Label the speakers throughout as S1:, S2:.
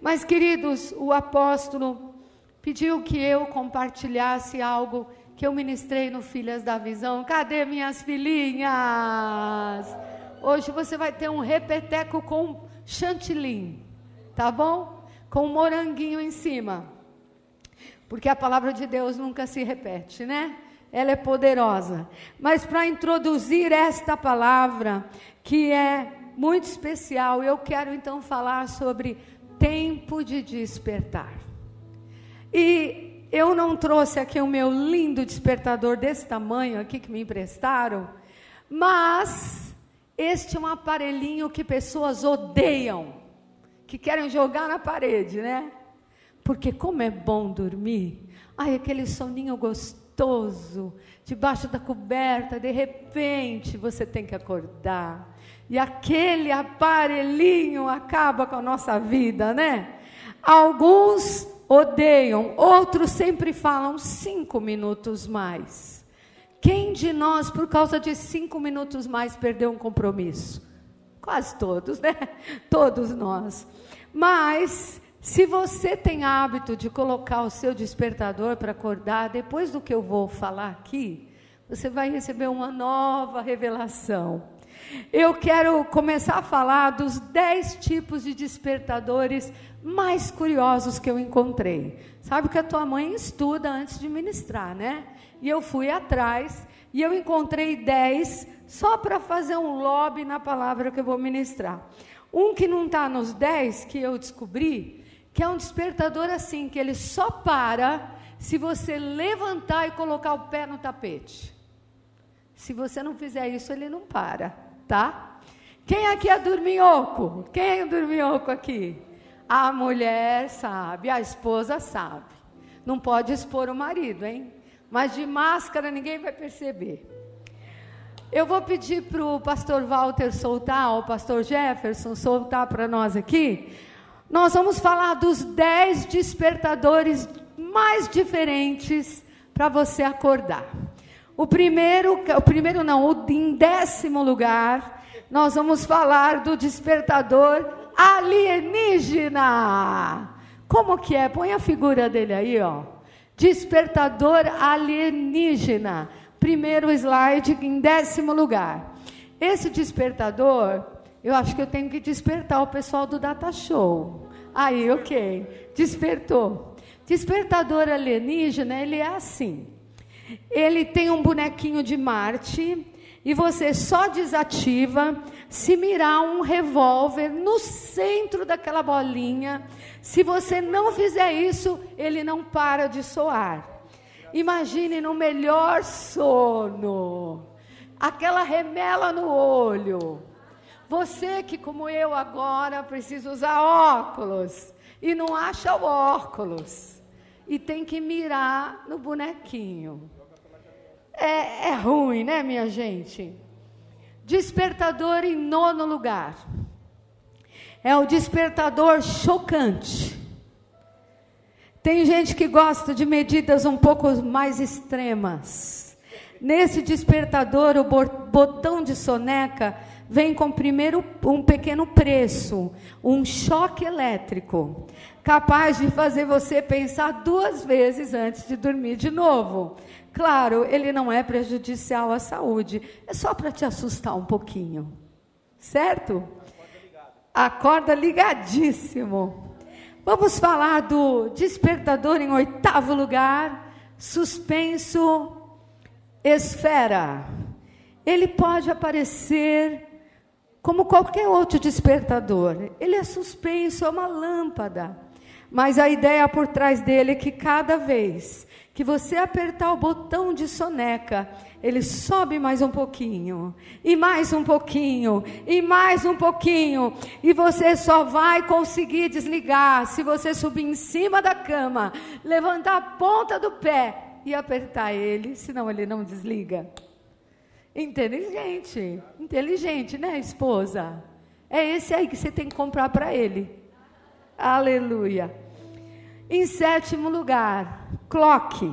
S1: Mas, queridos, o apóstolo pediu que eu compartilhasse algo que eu ministrei no Filhas da Visão. Cadê minhas filhinhas? Hoje você vai ter um repeteco com chantilly, tá bom? Com um moranguinho em cima. Porque a palavra de Deus nunca se repete, né? Ela é poderosa. Mas para introduzir esta palavra, que é muito especial, eu quero então falar sobre tempo de despertar. E eu não trouxe aqui o meu lindo despertador desse tamanho aqui que me emprestaram, mas este é um aparelhinho que pessoas odeiam, que querem jogar na parede, né? Porque como é bom dormir. Ai, aquele soninho gostoso, debaixo da coberta, de repente você tem que acordar. E aquele aparelhinho acaba com a nossa vida, né? Alguns odeiam, outros sempre falam cinco minutos mais. Quem de nós, por causa de cinco minutos mais, perdeu um compromisso? Quase todos, né? Todos nós. Mas, se você tem hábito de colocar o seu despertador para acordar, depois do que eu vou falar aqui, você vai receber uma nova revelação. Eu quero começar a falar dos dez tipos de despertadores mais curiosos que eu encontrei. Sabe que a tua mãe estuda antes de ministrar, né? E eu fui atrás e eu encontrei dez só para fazer um lobby na palavra que eu vou ministrar. Um que não está nos dez que eu descobri, que é um despertador assim, que ele só para se você levantar e colocar o pé no tapete. Se você não fizer isso, ele não para, tá? Quem aqui é dorminhoco? Quem é dorminhoco aqui? A mulher sabe, a esposa sabe. Não pode expor o marido, hein? Mas de máscara ninguém vai perceber. Eu vou pedir para o pastor Walter soltar, o pastor Jefferson soltar para nós aqui. Nós vamos falar dos dez despertadores mais diferentes para você acordar. O primeiro, o primeiro não, o em décimo lugar, nós vamos falar do despertador alienígena. Como que é? Põe a figura dele aí, ó. Despertador alienígena. Primeiro slide, em décimo lugar. Esse despertador, eu acho que eu tenho que despertar o pessoal do Data Show. Aí, ok. Despertou. Despertador alienígena, ele é assim. Ele tem um bonequinho de Marte e você só desativa se mirar um revólver no centro daquela bolinha. Se você não fizer isso, ele não para de soar. Imagine no melhor sono, aquela remela no olho. Você que, como eu agora, precisa usar óculos e não acha o óculos e tem que mirar no bonequinho. É, é ruim, né, minha gente? Despertador em nono lugar. É o despertador chocante. Tem gente que gosta de medidas um pouco mais extremas. Nesse despertador, o botão de soneca vem com primeiro um pequeno preço, um choque elétrico, capaz de fazer você pensar duas vezes antes de dormir de novo. Claro, ele não é prejudicial à saúde, é só para te assustar um pouquinho. Certo? Acorda ligadíssimo. Vamos falar do despertador em oitavo lugar, suspenso esfera. Ele pode aparecer como qualquer outro despertador. Ele é suspenso, é uma lâmpada. Mas a ideia por trás dele é que cada vez que você apertar o botão de soneca, ele sobe mais um pouquinho, e mais um pouquinho, e mais um pouquinho, e você só vai conseguir desligar se você subir em cima da cama, levantar a ponta do pé e apertar ele, senão ele não desliga. Inteligente, inteligente, né, esposa? É esse aí que você tem que comprar para ele. Aleluia. Em sétimo lugar, clock.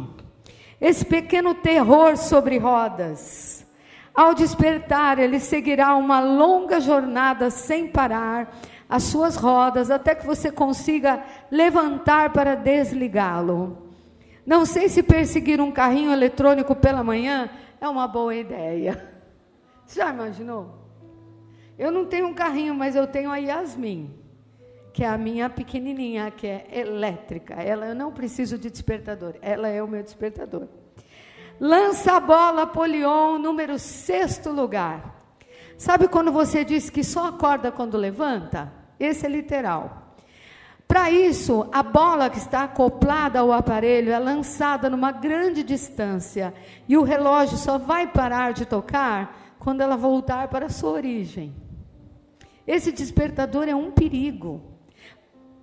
S1: Esse pequeno terror sobre rodas. Ao despertar, ele seguirá uma longa jornada sem parar, as suas rodas até que você consiga levantar para desligá-lo. Não sei se perseguir um carrinho eletrônico pela manhã é uma boa ideia. Já imaginou? Eu não tenho um carrinho, mas eu tenho a Yasmin, que é a minha pequenininha, que é elétrica. Ela eu não preciso de despertador, ela é o meu despertador. Lança a bola Polion, número sexto lugar. Sabe quando você diz que só acorda quando levanta? Esse é literal. Para isso, a bola que está acoplada ao aparelho é lançada numa grande distância e o relógio só vai parar de tocar quando ela voltar para a sua origem. Esse despertador é um perigo.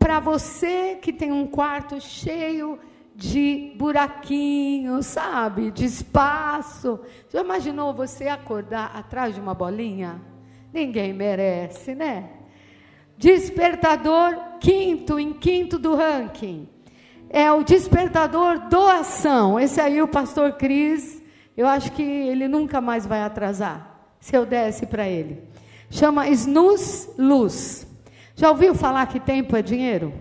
S1: Para você que tem um quarto cheio de buraquinhos, sabe? De espaço. Já imaginou você acordar atrás de uma bolinha? Ninguém merece, né? Despertador quinto, em quinto do ranking. É o despertador doação. Esse aí, o pastor Cris, eu acho que ele nunca mais vai atrasar, se eu desse para ele. Chama Snus Luz. Já ouviu falar que tempo é dinheiro?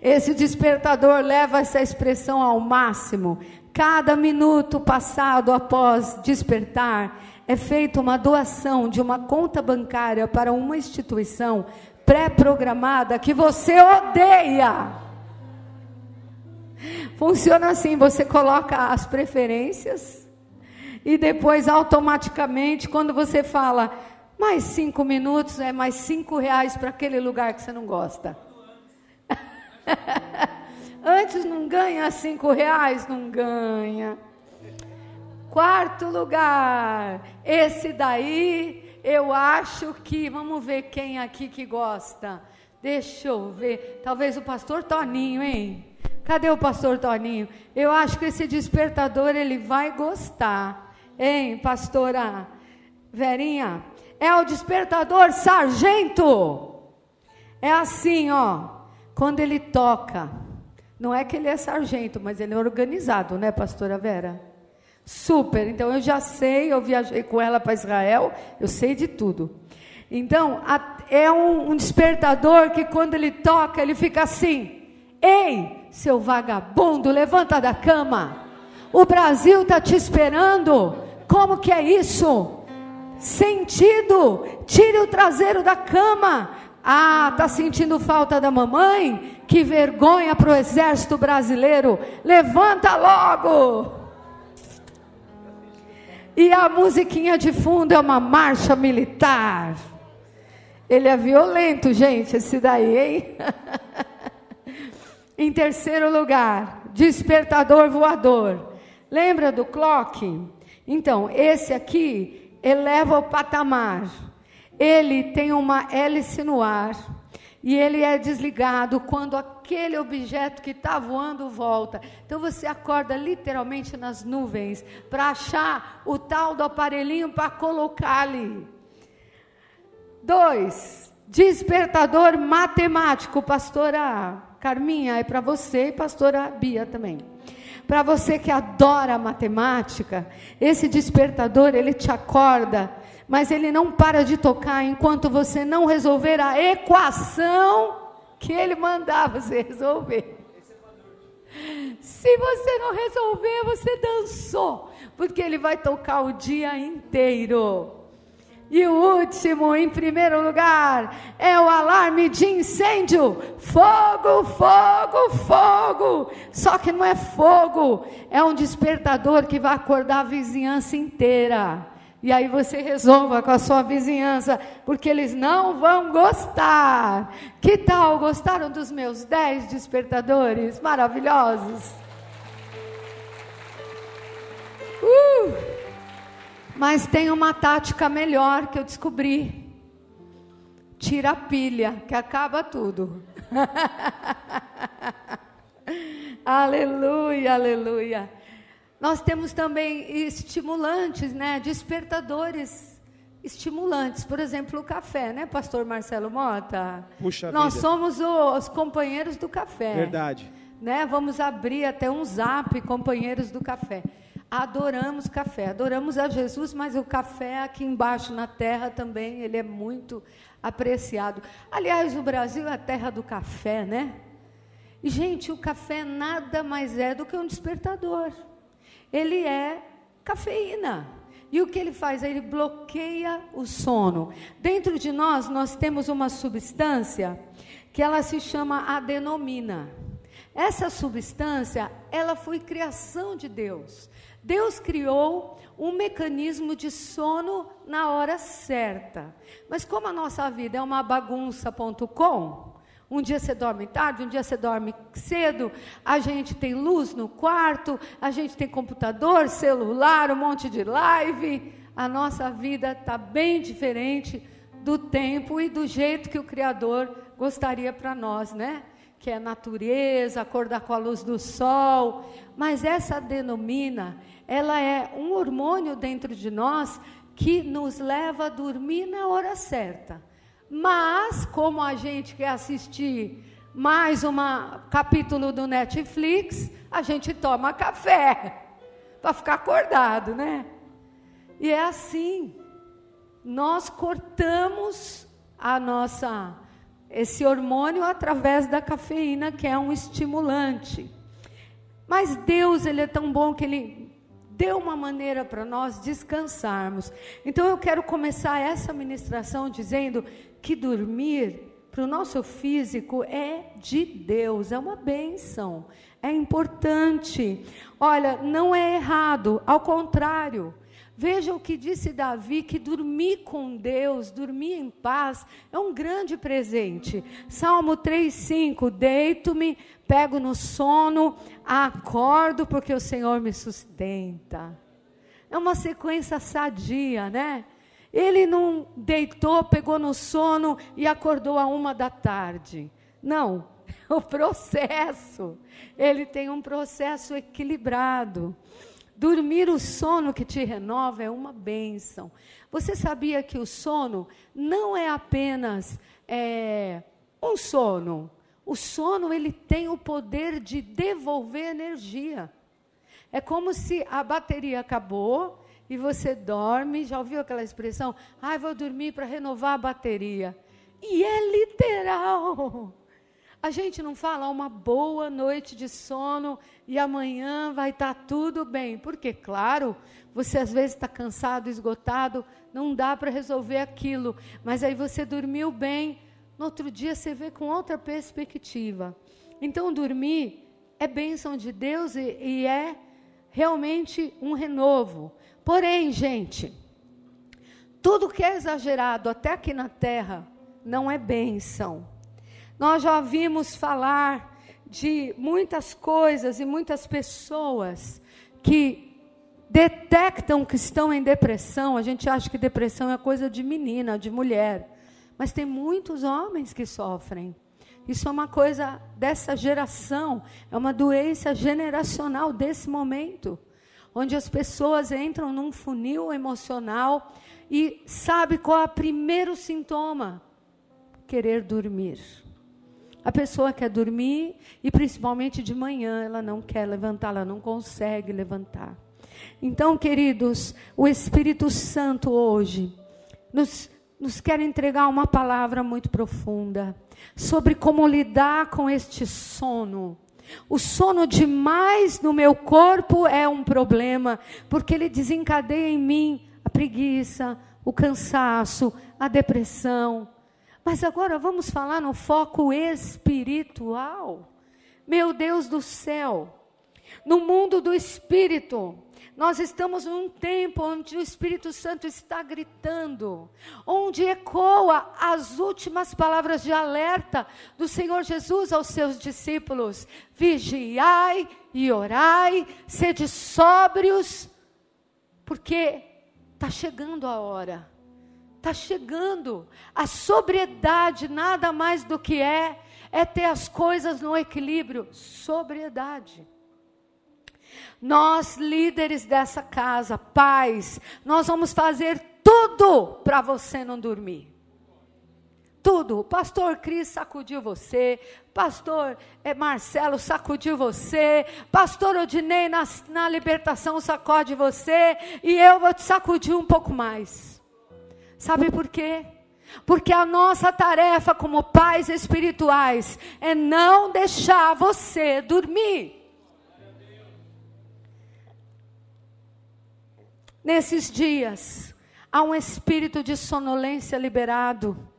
S1: Esse despertador leva essa expressão ao máximo. Cada minuto passado após despertar, é feita uma doação de uma conta bancária para uma instituição pré-programada que você odeia. Funciona assim: você coloca as preferências e depois automaticamente, quando você fala mais cinco minutos, é mais cinco reais para aquele lugar que você não gosta. Antes não ganha cinco reais, não ganha. Quarto lugar, esse daí eu acho que, vamos ver quem aqui que gosta. Deixa eu ver, talvez o pastor Toninho, hein? Cadê o pastor Toninho? Eu acho que esse despertador ele vai gostar, hein, pastora Verinha? É o despertador sargento. É assim, ó, quando ele toca. Não é que ele é sargento, mas ele é organizado, né, pastora Vera? Super. Então eu já sei, eu viajei com ela para Israel, eu sei de tudo. Então, a, é um, um despertador que quando ele toca, ele fica assim: Ei, seu vagabundo, levanta da cama. O Brasil está te esperando. Como que é isso? Sentido. Tire o traseiro da cama. Ah, tá sentindo falta da mamãe? Que vergonha para o exército brasileiro. Levanta logo. E a musiquinha de fundo é uma marcha militar. Ele é violento, gente, esse daí, hein? em terceiro lugar, despertador voador. Lembra do clock? Então, esse aqui eleva o patamar. Ele tem uma hélice no ar e ele é desligado quando aquele objeto que está voando volta. Então você acorda literalmente nas nuvens para achar o tal do aparelhinho para colocar ali. Dois, despertador matemático, pastora Carminha, é para você e pastora Bia também. Para você que adora matemática, esse despertador ele te acorda mas ele não para de tocar enquanto você não resolver a equação que ele mandar você resolver. Se você não resolver, você dançou, porque ele vai tocar o dia inteiro. E o último, em primeiro lugar, é o alarme de incêndio. Fogo, fogo, fogo. Só que não é fogo, é um despertador que vai acordar a vizinhança inteira. E aí você resolva com a sua vizinhança, porque eles não vão gostar. Que tal? Gostaram dos meus dez despertadores maravilhosos? Uh! Mas tem uma tática melhor que eu descobri. Tira a pilha, que acaba tudo. aleluia, aleluia. Nós temos também estimulantes, né? Despertadores estimulantes. Por exemplo, o café, né, pastor Marcelo Mota?
S2: Puxa
S1: Nós
S2: vida.
S1: somos os companheiros do café.
S2: Verdade.
S1: Né? Vamos abrir até um zap companheiros do café. Adoramos café, adoramos a Jesus, mas o café aqui embaixo na terra também, ele é muito apreciado. Aliás, o Brasil é a terra do café, né? E, gente, o café nada mais é do que um despertador. Ele é cafeína. E o que ele faz? Ele bloqueia o sono. Dentro de nós, nós temos uma substância que ela se chama adenomina. Essa substância, ela foi criação de Deus. Deus criou um mecanismo de sono na hora certa. Mas como a nossa vida é uma bagunça.com, um dia você dorme tarde, um dia você dorme cedo, a gente tem luz no quarto, a gente tem computador, celular, um monte de live. A nossa vida está bem diferente do tempo e do jeito que o Criador gostaria para nós, né? Que é natureza, acordar com a luz do sol. Mas essa denomina, ela é um hormônio dentro de nós que nos leva a dormir na hora certa. Mas, como a gente quer assistir mais um capítulo do Netflix, a gente toma café para ficar acordado, né? E é assim. Nós cortamos a nossa esse hormônio através da cafeína, que é um estimulante. Mas Deus, ele é tão bom que ele deu uma maneira para nós descansarmos. Então eu quero começar essa ministração dizendo que dormir para o nosso físico é de Deus, é uma bênção, é importante. Olha, não é errado, ao contrário. Veja o que disse Davi: que dormir com Deus, dormir em paz, é um grande presente. Salmo 3,5: Deito-me, pego no sono, acordo, porque o Senhor me sustenta. É uma sequência sadia, né? Ele não deitou, pegou no sono e acordou a uma da tarde. Não, o processo. Ele tem um processo equilibrado. Dormir o sono que te renova é uma bênção. Você sabia que o sono não é apenas é, um sono. O sono ele tem o poder de devolver energia. É como se a bateria acabou e você dorme. Já ouviu aquela expressão? Ah, vou dormir para renovar a bateria. E é literal. A gente não fala uma boa noite de sono e amanhã vai estar tá tudo bem. Porque, claro, você às vezes está cansado, esgotado, não dá para resolver aquilo. Mas aí você dormiu bem, no outro dia você vê com outra perspectiva. Então, dormir é bênção de Deus e, e é realmente um renovo. Porém, gente, tudo que é exagerado até aqui na terra não é bênção. Nós já ouvimos falar de muitas coisas e muitas pessoas que detectam que estão em depressão. A gente acha que depressão é coisa de menina, de mulher. Mas tem muitos homens que sofrem. Isso é uma coisa dessa geração, é uma doença generacional desse momento, onde as pessoas entram num funil emocional e sabe qual é o primeiro sintoma? Querer dormir. A pessoa quer dormir e principalmente de manhã ela não quer levantar, ela não consegue levantar. Então, queridos, o Espírito Santo hoje nos, nos quer entregar uma palavra muito profunda sobre como lidar com este sono. O sono demais no meu corpo é um problema, porque ele desencadeia em mim a preguiça, o cansaço, a depressão, mas agora vamos falar no foco espiritual. Meu Deus do céu, no mundo do espírito, nós estamos num tempo onde o Espírito Santo está gritando, onde ecoa as últimas palavras de alerta do Senhor Jesus aos seus discípulos: vigiai e orai, sede sóbrios, porque está chegando a hora Está chegando. A sobriedade nada mais do que é, é ter as coisas no equilíbrio. Sobriedade. Nós, líderes dessa casa, pais, nós vamos fazer tudo para você não dormir. tudo. O pastor Cris sacudiu você, pastor é, Marcelo sacudiu você, pastor Odinei na, na libertação sacode você, e eu vou te sacudir um pouco mais. Sabe por quê? Porque a nossa tarefa como pais espirituais é não deixar você dormir. Nesses dias, há um espírito de sonolência liberado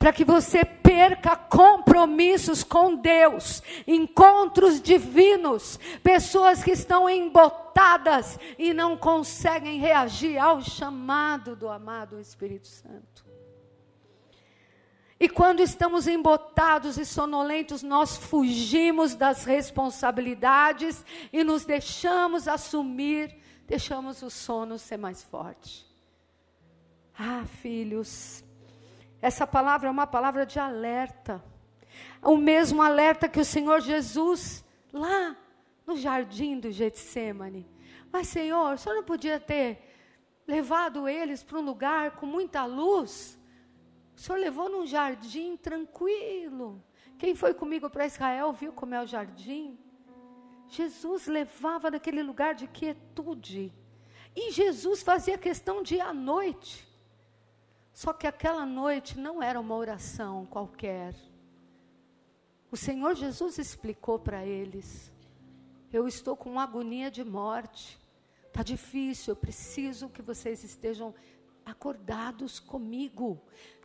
S1: para que você perca compromissos com Deus, encontros divinos, pessoas que estão embotadas e não conseguem reagir ao chamado do amado Espírito Santo. E quando estamos embotados e sonolentos, nós fugimos das responsabilidades e nos deixamos assumir, deixamos o sono ser mais forte. Ah, filhos, essa palavra é uma palavra de alerta. O mesmo alerta que o Senhor Jesus, lá no jardim do Getsemane. Mas, Senhor, o Senhor não podia ter levado eles para um lugar com muita luz? O Senhor levou num jardim tranquilo. Quem foi comigo para Israel viu como é o jardim. Jesus levava naquele lugar de quietude. E Jesus fazia questão de ir à noite. Só que aquela noite não era uma oração qualquer. O Senhor Jesus explicou para eles: Eu estou com agonia de morte. Está difícil, eu preciso que vocês estejam acordados comigo,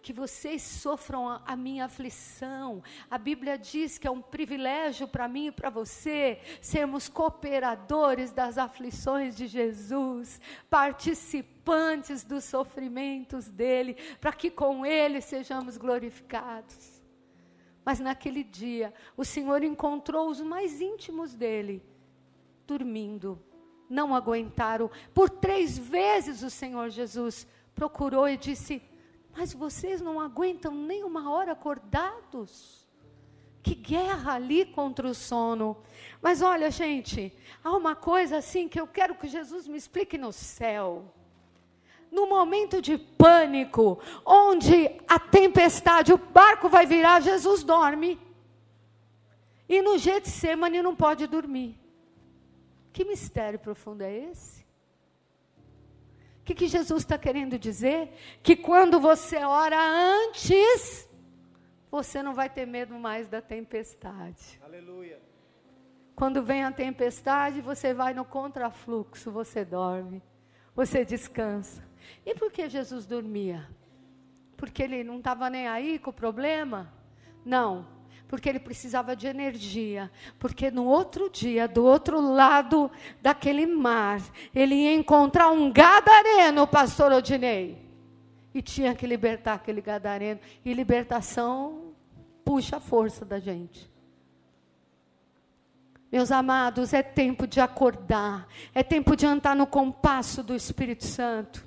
S1: que vocês sofram a, a, minha aflição. A Bíblia diz que é um privilégio para mim e para você sermos cooperadores das aflições de Jesus, participantes dos sofrimentos dele, para que com ele sejamos glorificados. Mas naquele dia, o Senhor encontrou os mais íntimos dele dormindo. Não aguentaram. Por três vezes o Senhor Jesus procurou e disse: Mas vocês não aguentam nem uma hora acordados? Que guerra ali contra o sono. Mas olha, gente, há uma coisa assim que eu quero que Jesus me explique no céu. No momento de pânico, onde a tempestade, o barco vai virar, Jesus dorme. E no Getsemane não pode dormir. Que mistério profundo é esse? O que, que Jesus está querendo dizer? Que quando você ora antes, você não vai ter medo mais da tempestade. Aleluia. Quando vem a tempestade, você vai no contrafluxo, você dorme, você descansa. E por que Jesus dormia? Porque ele não estava nem aí com o problema? Não porque ele precisava de energia, porque no outro dia, do outro lado daquele mar, ele ia encontrar um gadareno, pastor Odinei. E tinha que libertar aquele gadareno. E libertação puxa a força da gente. Meus amados, é tempo de acordar, é tempo de andar no compasso do Espírito Santo.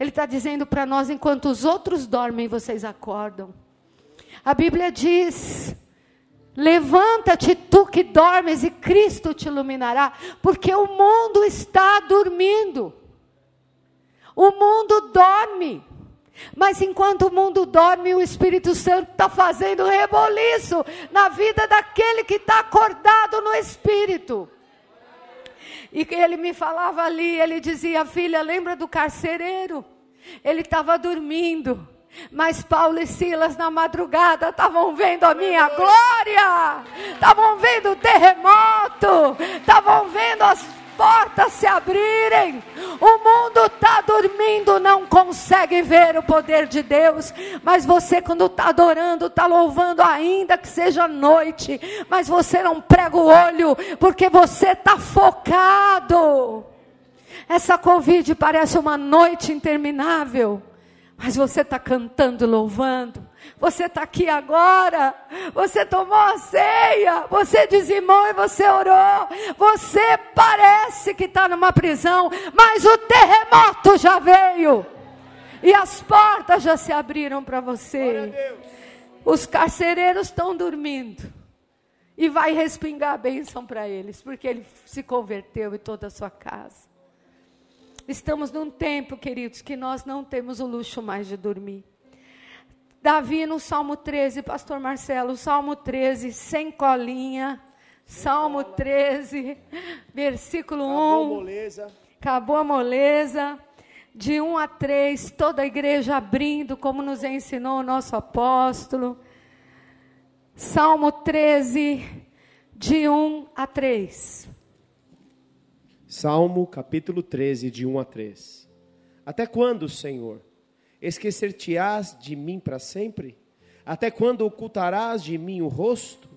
S1: Ele está dizendo para nós: enquanto os outros dormem, vocês acordam. A Bíblia diz: Levanta-te, tu que dormes, e Cristo te iluminará, porque o mundo está dormindo. O mundo dorme. Mas enquanto o mundo dorme, o Espírito Santo está fazendo reboliço na vida daquele que está acordado no Espírito. E ele me falava ali, ele dizia, filha, lembra do carcereiro? Ele estava dormindo. Mas Paulo e Silas na madrugada estavam vendo a minha glória, estavam vendo o terremoto, estavam vendo as portas se abrirem. O mundo está dormindo, não consegue ver o poder de Deus. Mas você, quando está adorando, está louvando, ainda que seja noite, mas você não prega o olho, porque você está focado. Essa Covid parece uma noite interminável. Mas você está cantando, louvando. Você está aqui agora. Você tomou a ceia. Você dizimou e você orou. Você parece que está numa prisão. Mas o terremoto já veio. E as portas já se abriram para você. Os carcereiros estão dormindo. E vai respingar a bênção para eles. Porque ele se converteu e toda a sua casa. Estamos num tempo, queridos, que nós não temos o luxo mais de dormir. Davi no Salmo 13, Pastor Marcelo, Salmo 13, sem colinha. Salmo 13, versículo
S2: Acabou a
S1: 1.
S2: moleza.
S1: Acabou a moleza. De 1 a 3, toda a igreja abrindo, como nos ensinou o nosso apóstolo. Salmo 13, de 1 a 3.
S2: Salmo capítulo 13, de 1 a 3. Até quando, Senhor? Esquecer-te-ás de mim para sempre? Até quando ocultarás de mim o rosto?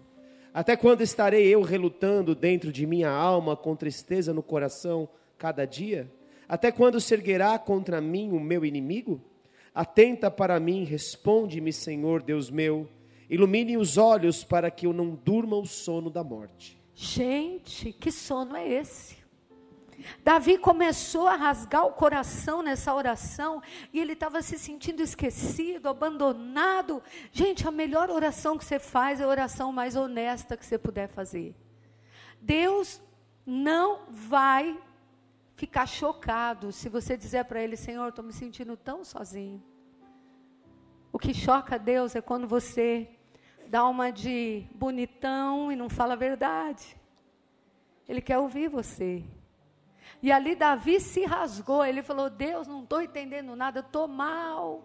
S2: Até quando estarei eu relutando dentro de minha alma, com tristeza no coração, cada dia? Até quando se erguerá contra mim o meu inimigo? Atenta para mim, responde-me, Senhor Deus meu. Ilumine os olhos para que eu não durma o sono da morte.
S1: Gente, que sono é esse? Davi começou a rasgar o coração nessa oração e ele estava se sentindo esquecido, abandonado. Gente, a melhor oração que você faz é a oração mais honesta que você puder fazer. Deus não vai ficar chocado se você dizer para ele: Senhor, estou me sentindo tão sozinho. O que choca Deus é quando você dá uma de bonitão e não fala a verdade. Ele quer ouvir você. E ali Davi se rasgou. Ele falou: Deus, não estou entendendo nada, estou mal,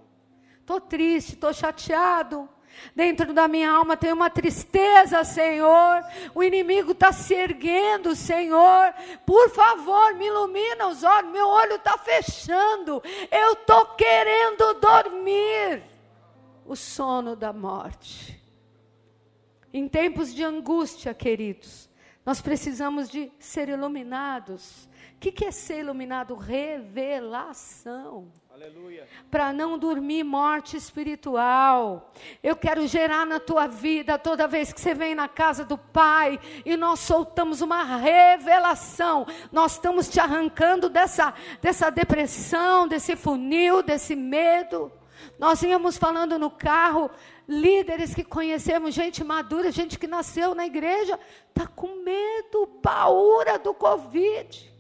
S1: estou triste, estou chateado. Dentro da minha alma tem uma tristeza, Senhor. O inimigo está se erguendo, Senhor. Por favor, me ilumina os olhos. Meu olho está fechando. Eu estou querendo dormir. O sono da morte. Em tempos de angústia, queridos, nós precisamos de ser iluminados. O que, que é ser iluminado? Revelação.
S2: Aleluia.
S1: Para não dormir morte espiritual. Eu quero gerar na tua vida toda vez que você vem na casa do Pai e nós soltamos uma revelação. Nós estamos te arrancando dessa, dessa depressão, desse funil, desse medo. Nós íamos falando no carro, líderes que conhecemos, gente madura, gente que nasceu na igreja, está com medo, paura do Covid.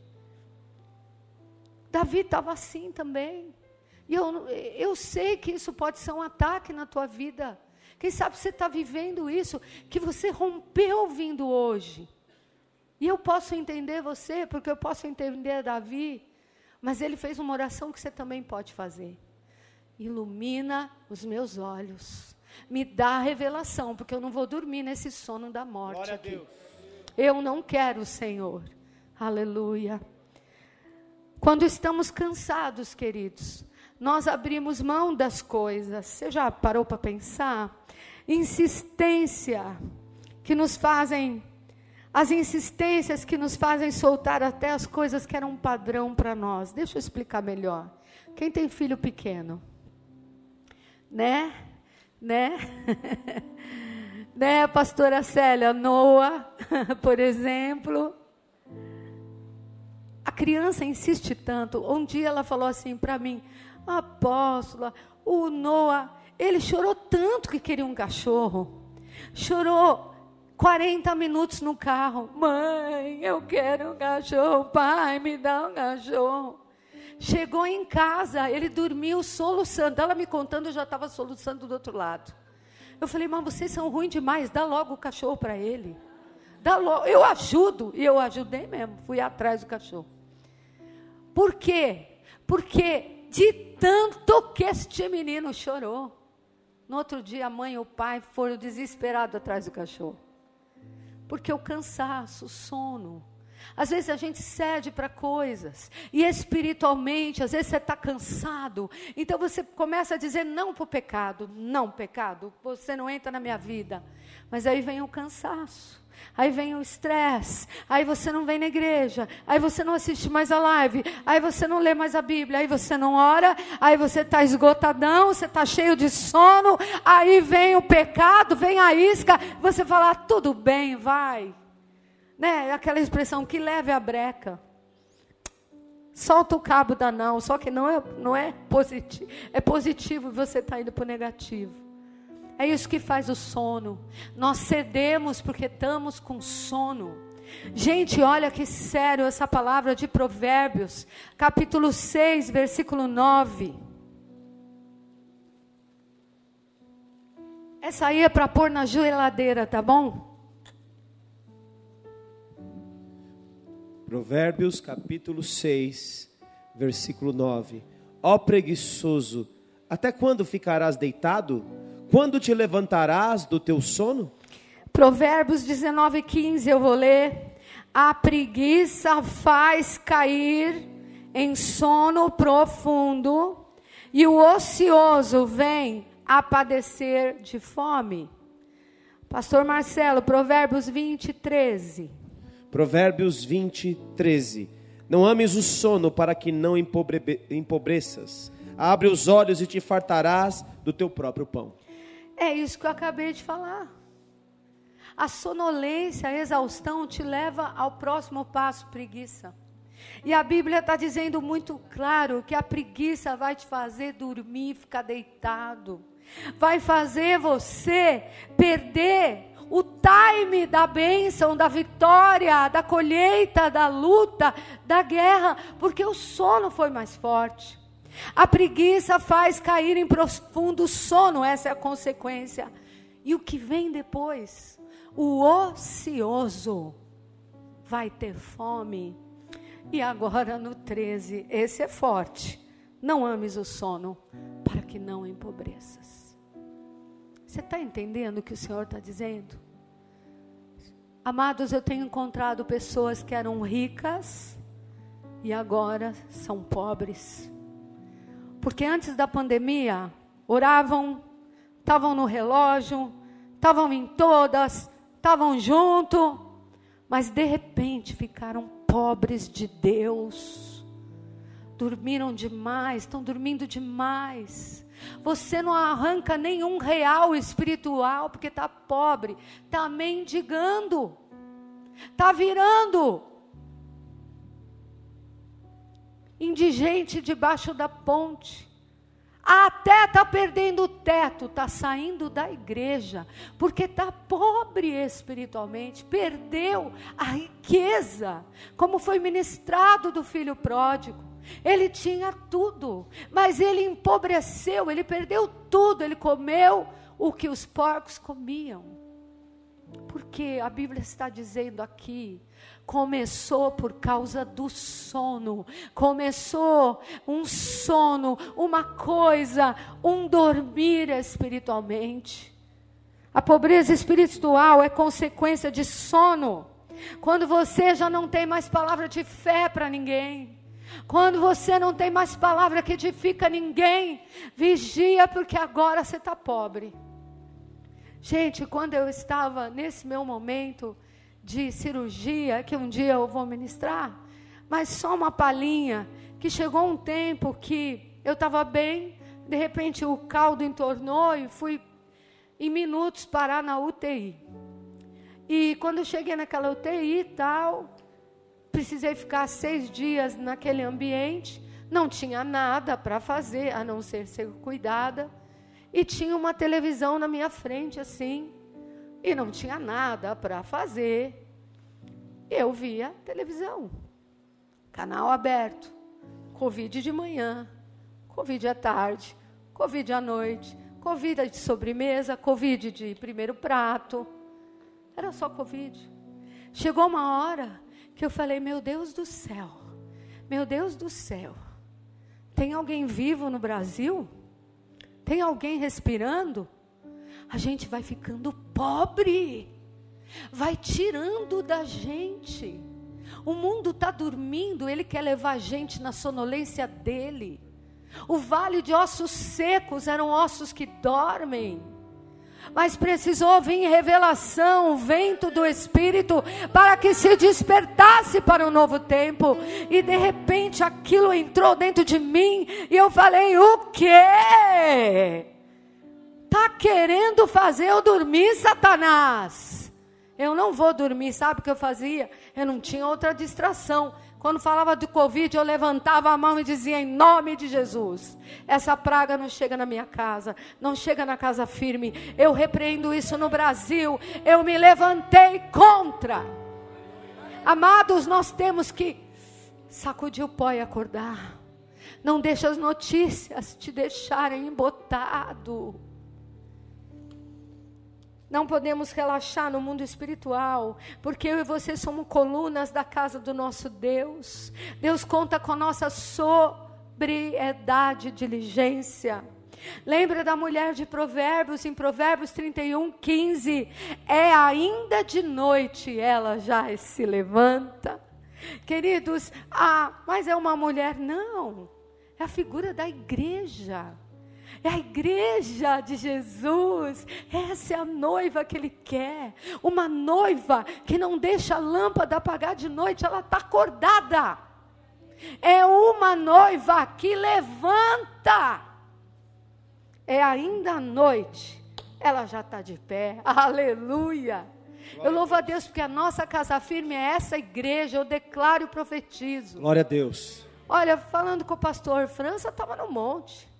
S1: Davi estava assim também. E eu, eu sei que isso pode ser um ataque na tua vida. Quem sabe você está vivendo isso, que você rompeu vindo hoje. E eu posso entender você, porque eu posso entender Davi, mas ele fez uma oração que você também pode fazer. Ilumina os meus olhos. Me dá a revelação, porque eu não vou dormir nesse sono da morte aqui. Eu não quero, Senhor. Aleluia. Quando estamos cansados, queridos, nós abrimos mão das coisas. Você já parou para pensar? Insistência que nos fazem, as insistências que nos fazem soltar até as coisas que eram um padrão para nós. Deixa eu explicar melhor. Quem tem filho pequeno? Né? Né? né, pastora Célia? Noah, por exemplo. A criança insiste tanto. Um dia ela falou assim para mim: Apóstola, o Noah, ele chorou tanto que queria um cachorro. Chorou 40 minutos no carro. Mãe, eu quero um cachorro. Pai, me dá um cachorro. Chegou em casa, ele dormiu soluçando. Ela me contando, eu já estava soluçando do outro lado. Eu falei, mas vocês são ruins demais, dá logo o cachorro para ele. Dá logo, eu ajudo. E eu ajudei mesmo, fui atrás do cachorro. Por quê? Porque de tanto que este menino chorou. No outro dia, a mãe e o pai foram desesperados atrás do cachorro. Porque o cansaço, o sono. Às vezes a gente cede para coisas, e espiritualmente, às vezes você está cansado, então você começa a dizer não para o pecado, não pecado, você não entra na minha vida, mas aí vem o cansaço, aí vem o estresse, aí você não vem na igreja, aí você não assiste mais a live, aí você não lê mais a Bíblia, aí você não ora, aí você está esgotadão, você está cheio de sono, aí vem o pecado, vem a isca, você fala, ah, tudo bem, vai. Né? Aquela expressão que leve a breca. Solta o cabo da não, só que não é, não é positivo, é positivo você está indo para o negativo. É isso que faz o sono. Nós cedemos porque estamos com sono. Gente, olha que sério essa palavra de Provérbios, capítulo 6, versículo 9. Essa aí é para pôr na geladeira, tá bom?
S2: Provérbios capítulo 6, versículo 9. Ó preguiçoso, até quando ficarás deitado? Quando te levantarás do teu sono?
S1: Provérbios 19, 15, eu vou ler. A preguiça faz cair em sono profundo, e o ocioso vem a padecer de fome. Pastor Marcelo, Provérbios 20, 13.
S2: Provérbios 20, 13. Não ames o sono para que não empobre empobreças. Abre os olhos e te fartarás do teu próprio pão.
S1: É isso que eu acabei de falar. A sonolência, a exaustão te leva ao próximo passo, preguiça. E a Bíblia está dizendo muito claro que a preguiça vai te fazer dormir, ficar deitado. Vai fazer você perder o time da bênção, da vitória, da colheita, da luta, da guerra, porque o sono foi mais forte. A preguiça faz cair em profundo sono, essa é a consequência. E o que vem depois? O ocioso vai ter fome. E agora no 13, esse é forte. Não ames o sono, para que não empobreças. Você está entendendo o que o Senhor está dizendo? Amados, eu tenho encontrado pessoas que eram ricas e agora são pobres. Porque antes da pandemia, oravam, estavam no relógio, estavam em todas, estavam junto, mas de repente ficaram pobres de Deus. Dormiram demais, estão dormindo demais. Você não arranca nenhum real espiritual porque está pobre, está mendigando, está virando indigente debaixo da ponte. Até está perdendo o teto, está saindo da igreja, porque está pobre espiritualmente, perdeu a riqueza, como foi ministrado do filho pródigo. Ele tinha tudo, mas ele empobreceu, ele perdeu tudo, ele comeu o que os porcos comiam. Porque a Bíblia está dizendo aqui, começou por causa do sono, começou um sono, uma coisa, um dormir espiritualmente. A pobreza espiritual é consequência de sono. Quando você já não tem mais palavra de fé para ninguém, quando você não tem mais palavra que edifica ninguém, vigia, porque agora você está pobre. Gente, quando eu estava nesse meu momento de cirurgia, que um dia eu vou ministrar, mas só uma palhinha, que chegou um tempo que eu estava bem, de repente o caldo entornou e fui em minutos parar na UTI. E quando eu cheguei naquela UTI e tal, precisei ficar seis dias naquele ambiente, não tinha nada para fazer a não ser ser cuidada, e tinha uma televisão na minha frente assim, e não tinha nada para fazer. Eu via televisão, canal aberto, Covid de manhã, Covid à tarde, Covid à noite, Covid de sobremesa, Covid de primeiro prato. Era só Covid. Chegou uma hora que eu falei: Meu Deus do céu, meu Deus do céu, tem alguém vivo no Brasil? Tem alguém respirando? A gente vai ficando pobre, vai tirando da gente. O mundo está dormindo, ele quer levar a gente na sonolência dele. O vale de ossos secos eram ossos que dormem mas precisou vir revelação, o vento do Espírito, para que se despertasse para um novo tempo. E de repente aquilo entrou dentro de mim e eu falei: o quê? Tá querendo fazer eu dormir, Satanás? Eu não vou dormir, sabe o que eu fazia? Eu não tinha outra distração. Quando falava de Covid, eu levantava a mão e dizia: em nome de Jesus, essa praga não chega na minha casa, não chega na casa firme. Eu repreendo isso no Brasil. Eu me levantei contra. Amados, nós temos que sacudir o pó e acordar. Não deixe as notícias te deixarem embotado. Não podemos relaxar no mundo espiritual, porque eu e você somos colunas da casa do nosso Deus. Deus conta com a nossa sobriedade diligência. Lembra da mulher de Provérbios, em Provérbios 31, 15? É ainda de noite, ela já se levanta. Queridos, ah, mas é uma mulher? Não, é a figura da igreja. É a igreja de Jesus. Essa é a noiva que ele quer. Uma noiva que não deixa a lâmpada apagar de noite, ela está acordada. É uma noiva que levanta. É ainda a noite, ela já está de pé. Aleluia. Eu louvo a Deus porque a nossa casa firme é essa igreja. Eu declaro e profetizo.
S2: Glória a Deus.
S1: Olha, falando com o pastor França, estava no monte.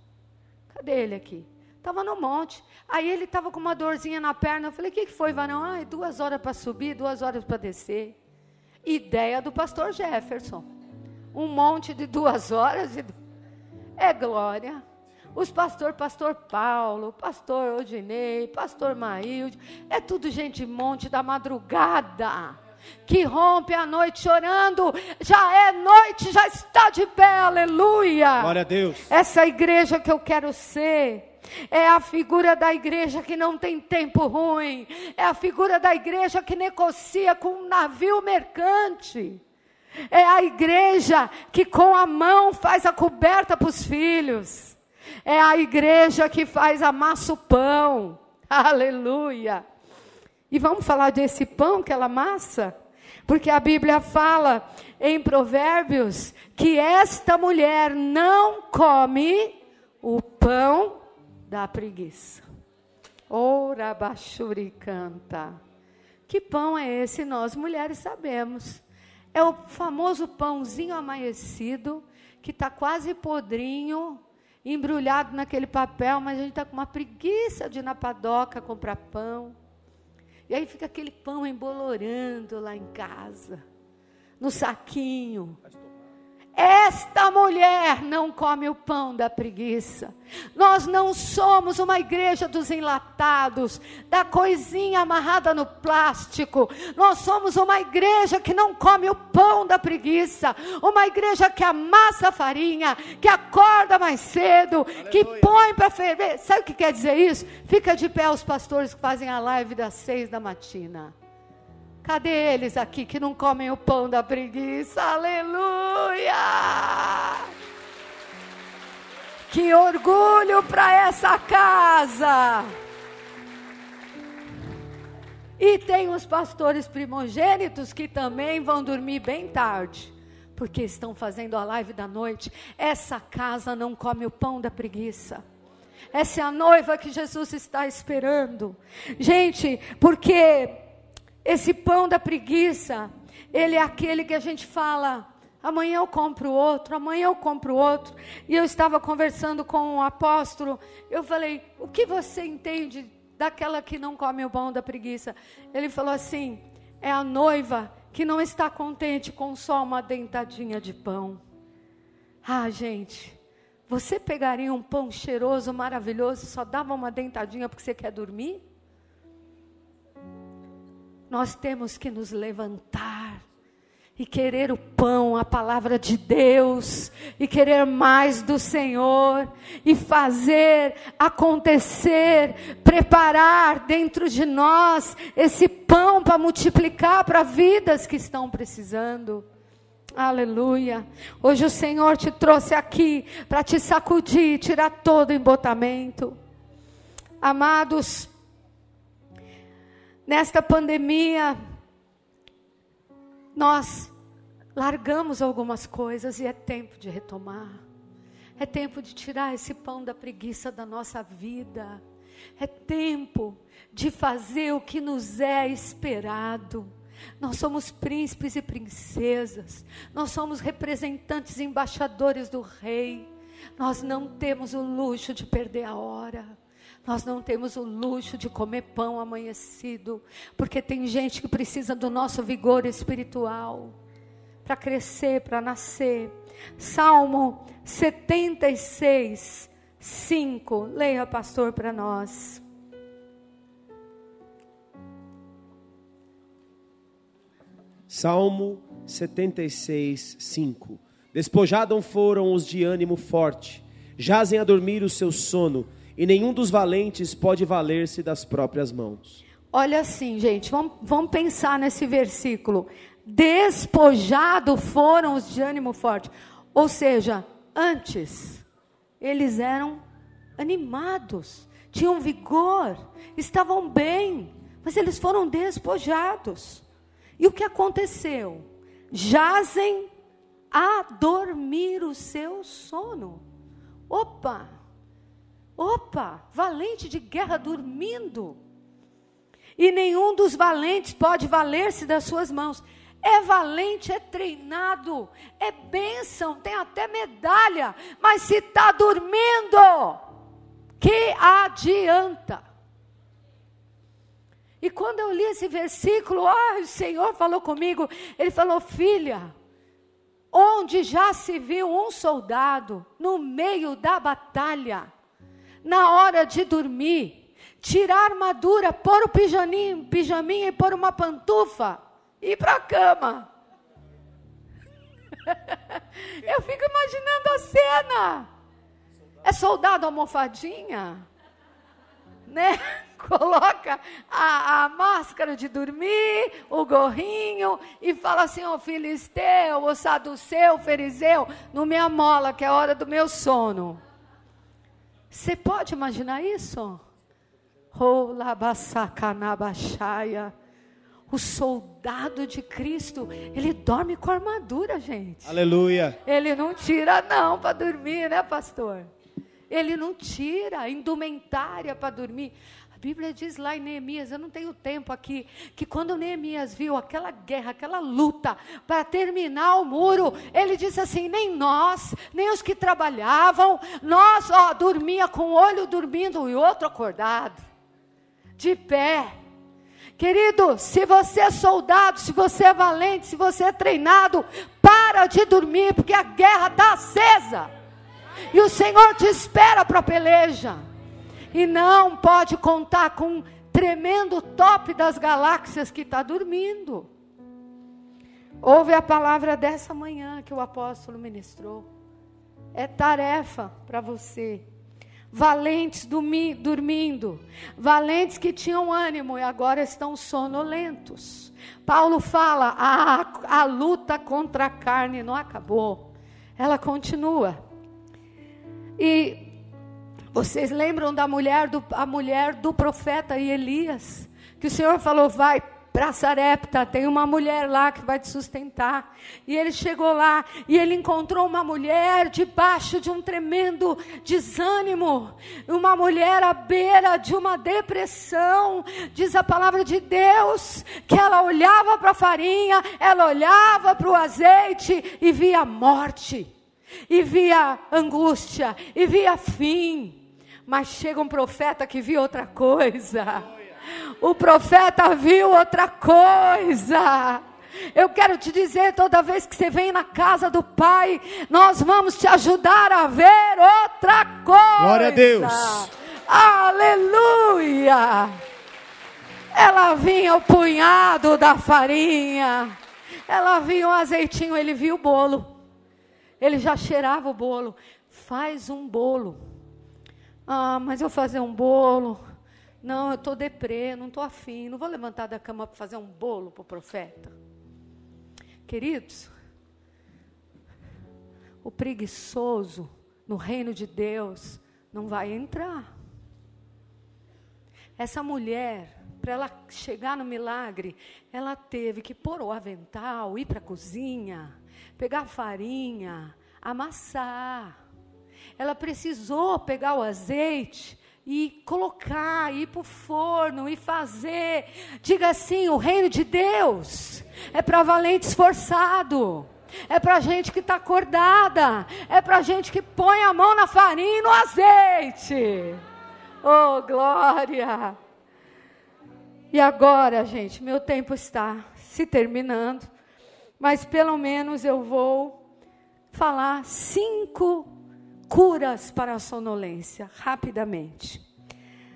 S1: Cadê ele aqui? Estava no monte. Aí ele estava com uma dorzinha na perna. Eu falei, o que, que foi, varão? Ah, duas horas para subir, duas horas para descer. Ideia do pastor Jefferson. Um monte de duas horas. É glória. Os pastor, pastor Paulo, pastor Odinei, pastor Maílde, é tudo gente monte da madrugada que rompe a noite chorando, já é noite, já está de pé, aleluia.
S2: Glória a Deus.
S1: Essa igreja que eu quero ser. É a figura da igreja que não tem tempo ruim. É a figura da igreja que negocia com um navio mercante. É a igreja que com a mão faz a coberta para os filhos. É a igreja que faz amassa o pão. Aleluia. E vamos falar desse pão que ela amassa? Porque a Bíblia fala em Provérbios que esta mulher não come o pão da preguiça. Ora bachuri canta. Que pão é esse? Nós mulheres sabemos. É o famoso pãozinho amanhecido, que está quase podrinho, embrulhado naquele papel, mas a gente está com uma preguiça de ir na padoca comprar pão. E aí fica aquele pão embolorando lá em casa, no saquinho. Esta mulher não come o pão da preguiça. Nós não somos uma igreja dos enlatados, da coisinha amarrada no plástico. Nós somos uma igreja que não come o pão da preguiça. Uma igreja que amassa a farinha, que acorda mais cedo, Aleluia. que põe para ferver. Sabe o que quer dizer isso? Fica de pé os pastores que fazem a live das seis da matina. Cadê eles aqui que não comem o pão da preguiça? Aleluia! Que orgulho para essa casa! E tem os pastores primogênitos que também vão dormir bem tarde, porque estão fazendo a live da noite. Essa casa não come o pão da preguiça. Essa é a noiva que Jesus está esperando. Gente, porque esse pão da preguiça, ele é aquele que a gente fala, amanhã eu compro outro, amanhã eu compro outro. E eu estava conversando com um apóstolo, eu falei, o que você entende daquela que não come o pão da preguiça? Ele falou assim, é a noiva que não está contente com só uma dentadinha de pão. Ah, gente, você pegaria um pão cheiroso, maravilhoso, só dava uma dentadinha porque você quer dormir? Nós temos que nos levantar e querer o pão, a palavra de Deus, e querer mais do Senhor, e fazer acontecer, preparar dentro de nós esse pão para multiplicar para vidas que estão precisando. Aleluia. Hoje o Senhor te trouxe aqui para te sacudir, tirar todo o embotamento. Amados, Nesta pandemia, nós largamos algumas coisas e é tempo de retomar. É tempo de tirar esse pão da preguiça da nossa vida. É tempo de fazer o que nos é esperado. Nós somos príncipes e princesas. Nós somos representantes e embaixadores do rei. Nós não temos o luxo de perder a hora. Nós não temos o luxo de comer pão amanhecido, porque tem gente que precisa do nosso vigor espiritual para crescer, para nascer. Salmo 76, 5. Leia, pastor, para nós.
S2: Salmo 76, 5. Despojados foram os de ânimo forte, jazem a dormir o seu sono e nenhum dos valentes pode valer-se das próprias mãos.
S1: Olha assim, gente, vamos, vamos pensar nesse versículo. Despojado foram os de ânimo forte. Ou seja, antes, eles eram animados, tinham vigor, estavam bem, mas eles foram despojados. E o que aconteceu? Jazem a dormir o seu sono. Opa! Opa! Valente de guerra dormindo e nenhum dos valentes pode valer-se das suas mãos. É valente, é treinado, é bênção, tem até medalha, mas se está dormindo, que adianta? E quando eu li esse versículo, oh, o Senhor falou comigo, Ele falou, filha, onde já se viu um soldado no meio da batalha, na hora de dormir, tirar a armadura, pôr o pijaminha, pijaminha e pôr uma pantufa e ir para a cama. Eu fico imaginando a cena. É soldado almofadinha, né? Coloca a, a, máscara de dormir, o gorrinho e fala assim: Ô oh, filisteu, ô saduceu, fariseu, não me amola, que é hora do meu sono. Você pode imaginar isso? O soldado de Cristo, ele dorme com armadura, gente.
S2: Aleluia.
S1: Ele não tira, não, para dormir, né, pastor? Ele não tira indumentária para dormir. Bíblia diz lá em Neemias, eu não tenho tempo aqui, que quando Neemias viu aquela guerra, aquela luta para terminar o muro, ele disse assim: nem nós, nem os que trabalhavam, nós, ó, dormia com o olho dormindo e outro acordado de pé. Querido, se você é soldado, se você é valente, se você é treinado, para de dormir, porque a guerra está acesa. E o Senhor te espera para a peleja. E não pode contar com um tremendo top das galáxias que está dormindo. Ouve a palavra dessa manhã que o apóstolo ministrou. É tarefa para você valentes dormindo, valentes que tinham ânimo e agora estão sonolentos. Paulo fala: a, a luta contra a carne não acabou, ela continua. E vocês lembram da mulher do, a mulher do profeta Elias? Que o Senhor falou: vai, para Sarepta, tem uma mulher lá que vai te sustentar. E ele chegou lá e ele encontrou uma mulher debaixo de um tremendo desânimo, uma mulher à beira de uma depressão. Diz a palavra de Deus que ela olhava para a farinha, ela olhava para o azeite e via morte, e via angústia, e via fim. Mas chega um profeta que viu outra coisa. O profeta viu outra coisa. Eu quero te dizer, toda vez que você vem na casa do Pai, nós vamos te ajudar a ver outra coisa.
S2: Glória a Deus.
S1: Aleluia. Ela vinha o punhado da farinha. Ela vinha o azeitinho, ele viu o bolo. Ele já cheirava o bolo. Faz um bolo. Ah, mas eu fazer um bolo. Não, eu estou deprê, não estou afim, não vou levantar da cama para fazer um bolo para o profeta. Queridos, o preguiçoso no reino de Deus não vai entrar. Essa mulher, para ela chegar no milagre, ela teve que pôr o avental, ir para a cozinha, pegar farinha, amassar. Ela precisou pegar o azeite e colocar, ir para o forno e fazer. Diga assim: o reino de Deus é para valente esforçado. É para gente que está acordada. É para gente que põe a mão na farinha e no azeite. Oh, glória! E agora, gente, meu tempo está se terminando. Mas pelo menos eu vou falar cinco curas para a sonolência, rapidamente.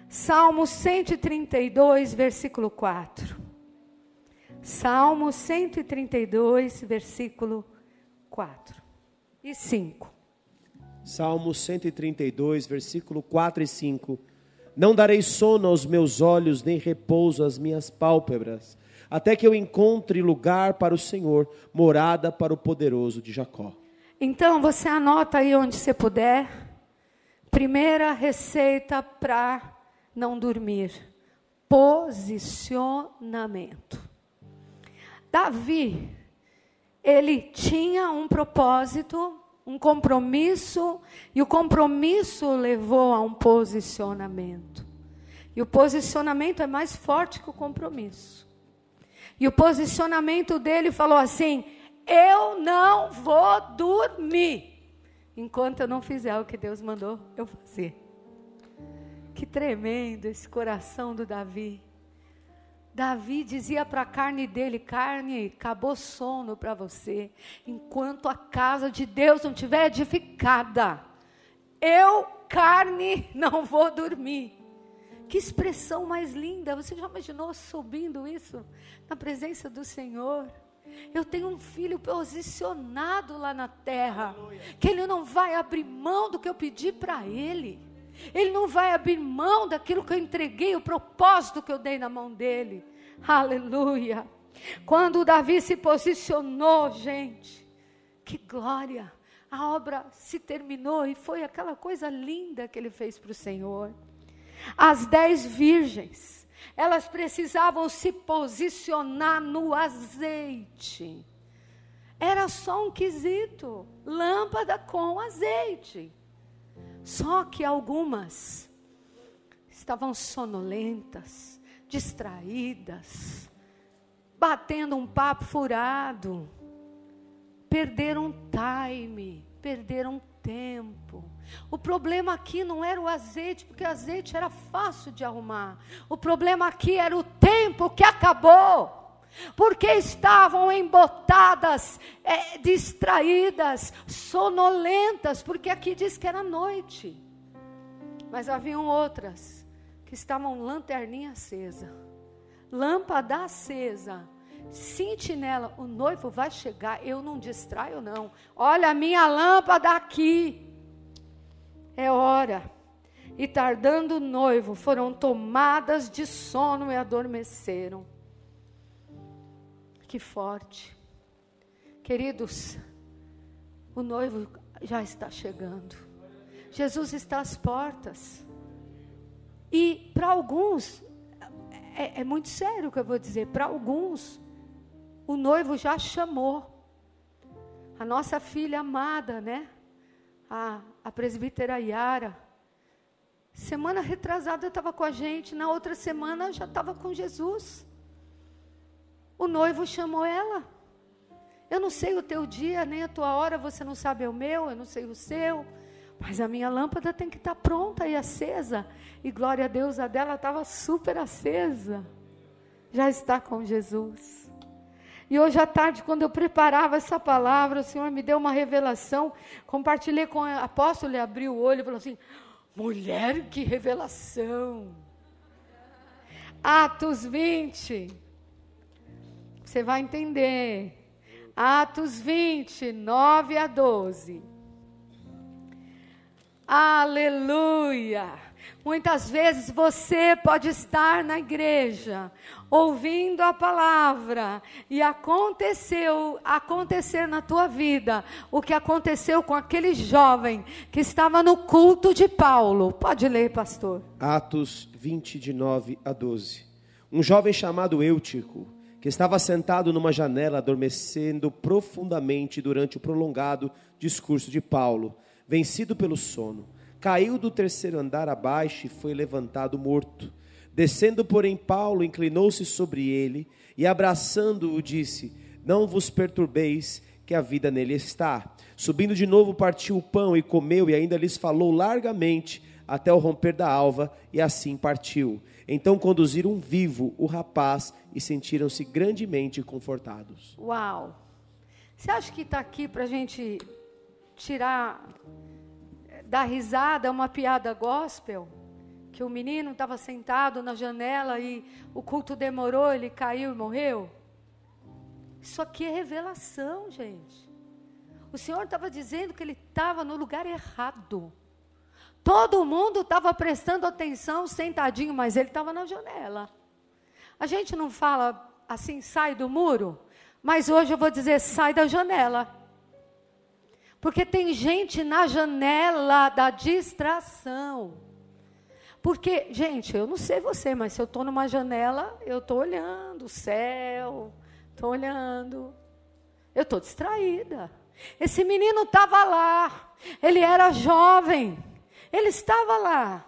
S1: Salmo 132, versículo 4. Salmo 132, versículo 4 e 5.
S2: Salmo 132, versículo 4 e 5. Não darei sono aos meus olhos, nem repouso às minhas pálpebras, até que eu encontre lugar para o Senhor, morada para o poderoso de Jacó.
S1: Então você anota aí onde você puder. Primeira receita para não dormir: posicionamento. Davi, ele tinha um propósito, um compromisso, e o compromisso levou a um posicionamento. E o posicionamento é mais forte que o compromisso. E o posicionamento dele falou assim: Eu não vou dormir enquanto eu não fizer o que Deus mandou eu fazer. Que tremendo esse coração do Davi. Davi dizia para a carne dele: carne, acabou sono para você, enquanto a casa de Deus não estiver edificada. Eu, carne, não vou dormir. Que expressão mais linda! Você já imaginou subindo isso na presença do Senhor? Eu tenho um filho posicionado lá na terra, que ele não vai abrir mão do que eu pedi para ele. Ele não vai abrir mão daquilo que eu entreguei, o propósito que eu dei na mão dele. Aleluia. Quando Davi se posicionou, gente, que glória. A obra se terminou e foi aquela coisa linda que ele fez para o Senhor. As dez virgens, elas precisavam se posicionar no azeite. Era só um quesito, lâmpada com azeite. Só que algumas estavam sonolentas, distraídas, batendo um papo furado, perderam time, perderam tempo. O problema aqui não era o azeite, porque o azeite era fácil de arrumar. O problema aqui era o tempo que acabou porque estavam embotadas, é, distraídas, sonolentas, porque aqui diz que era noite. Mas haviam outras que estavam lanterninha acesa, lâmpada acesa, sentinela, o noivo vai chegar, eu não distraio não. Olha a minha lâmpada aqui. É hora. E tardando o noivo, foram tomadas de sono e adormeceram. Que forte. Queridos, o noivo já está chegando. Jesus está às portas. E para alguns, é, é, muito sério o que eu vou dizer, para alguns, o noivo já chamou. A nossa filha amada, né? A, a presbítera Yara. Semana retrasada estava com a gente, na outra semana já estava com Jesus. O noivo chamou ela. Eu não sei o teu dia, nem a tua hora, você não sabe o meu, eu não sei o seu. Mas a minha lâmpada tem que estar tá pronta e acesa. E glória a Deus, a dela estava super acesa. Já está com Jesus. E hoje à tarde, quando eu preparava essa palavra, o Senhor me deu uma revelação. Compartilhei com o apóstolo, ele abriu o olho e falou assim: mulher, que revelação. Atos 20. Você vai entender. Atos 20, 9 a 12. Aleluia! Muitas vezes você pode estar na igreja, ouvindo a palavra, e aconteceu, acontecer na tua vida o que aconteceu com aquele jovem que estava no culto de Paulo. Pode ler, pastor.
S2: Atos 20, de 9 a 12. Um jovem chamado Eutico que estava sentado numa janela adormecendo profundamente durante o prolongado discurso de Paulo, vencido pelo sono. Caiu do terceiro andar abaixo e foi levantado morto. Descendo, porém, Paulo inclinou-se sobre ele e, abraçando-o, disse: Não vos perturbeis, que a vida nele está. Subindo de novo, partiu o pão e comeu, e ainda lhes falou largamente até o romper da alva, e assim partiu. Então conduziram vivo o rapaz e sentiram-se grandemente confortados.
S1: Uau! Você acha que está aqui para a gente tirar, dar risada, uma piada gospel? Que o menino estava sentado na janela e o culto demorou, ele caiu e morreu? Isso aqui é revelação, gente. O Senhor estava dizendo que ele estava no lugar errado. Todo mundo estava prestando atenção sentadinho, mas ele estava na janela. A gente não fala assim, sai do muro, mas hoje eu vou dizer, sai da janela. Porque tem gente na janela da distração. Porque, gente, eu não sei você, mas se eu estou numa janela, eu estou olhando o céu, estou olhando. Eu estou distraída. Esse menino estava lá, ele era jovem, ele estava lá.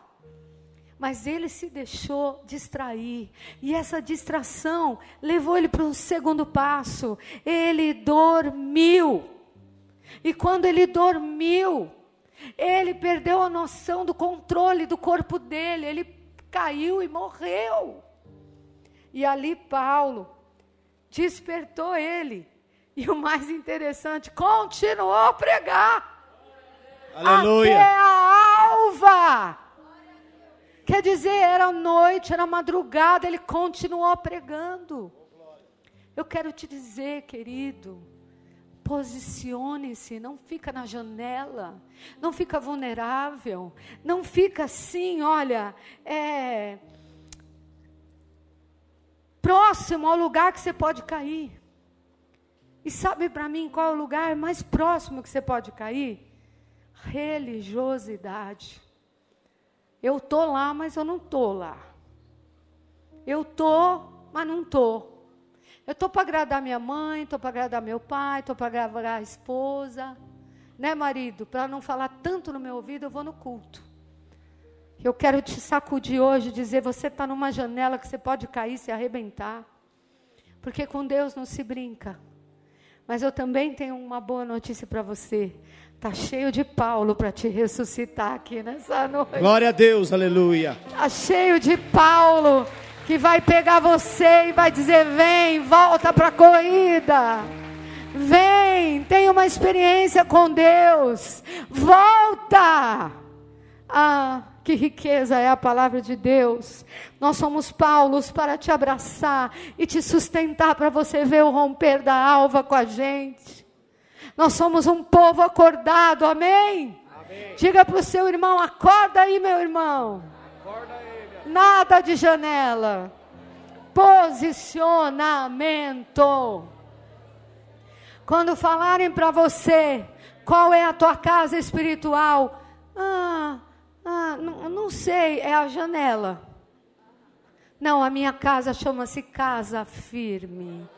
S1: Mas ele se deixou distrair. E essa distração levou ele para um segundo passo. Ele dormiu. E quando ele dormiu, ele perdeu a noção do controle do corpo dele. Ele caiu e morreu. E ali Paulo despertou ele. E o mais interessante, continuou a pregar.
S2: Aleluia.
S1: Até a alva. Quer dizer, era noite, era madrugada, ele continuou pregando. Eu quero te dizer, querido, posicione-se, não fica na janela, não fica vulnerável, não fica assim, olha, é, próximo ao lugar que você pode cair. E sabe para mim qual é o lugar mais próximo que você pode cair? Religiosidade. Eu tô lá, mas eu não tô lá. Eu tô, mas não tô. Eu tô para agradar minha mãe, tô para agradar meu pai, tô para agradar a esposa, né, marido? Para não falar tanto no meu ouvido, eu vou no culto. Eu quero te sacudir hoje, dizer: você está numa janela que você pode cair, se arrebentar. Porque com Deus não se brinca. Mas eu também tenho uma boa notícia para você. Tá cheio de Paulo para te ressuscitar aqui nessa noite.
S2: Glória a Deus, aleluia.
S1: Tá cheio de Paulo que vai pegar você e vai dizer: "Vem, volta para a corrida. Vem, tenha uma experiência com Deus. Volta!" Ah, que riqueza é a palavra de Deus. Nós somos Paulos para te abraçar e te sustentar para você ver o romper da alva com a gente. Nós somos um povo acordado, amém? amém. Diga para o seu irmão: acorda aí, meu irmão. Nada de janela. Posicionamento. Quando falarem para você qual é a tua casa espiritual, ah, ah, não, não sei, é a janela. Não, a minha casa chama-se casa firme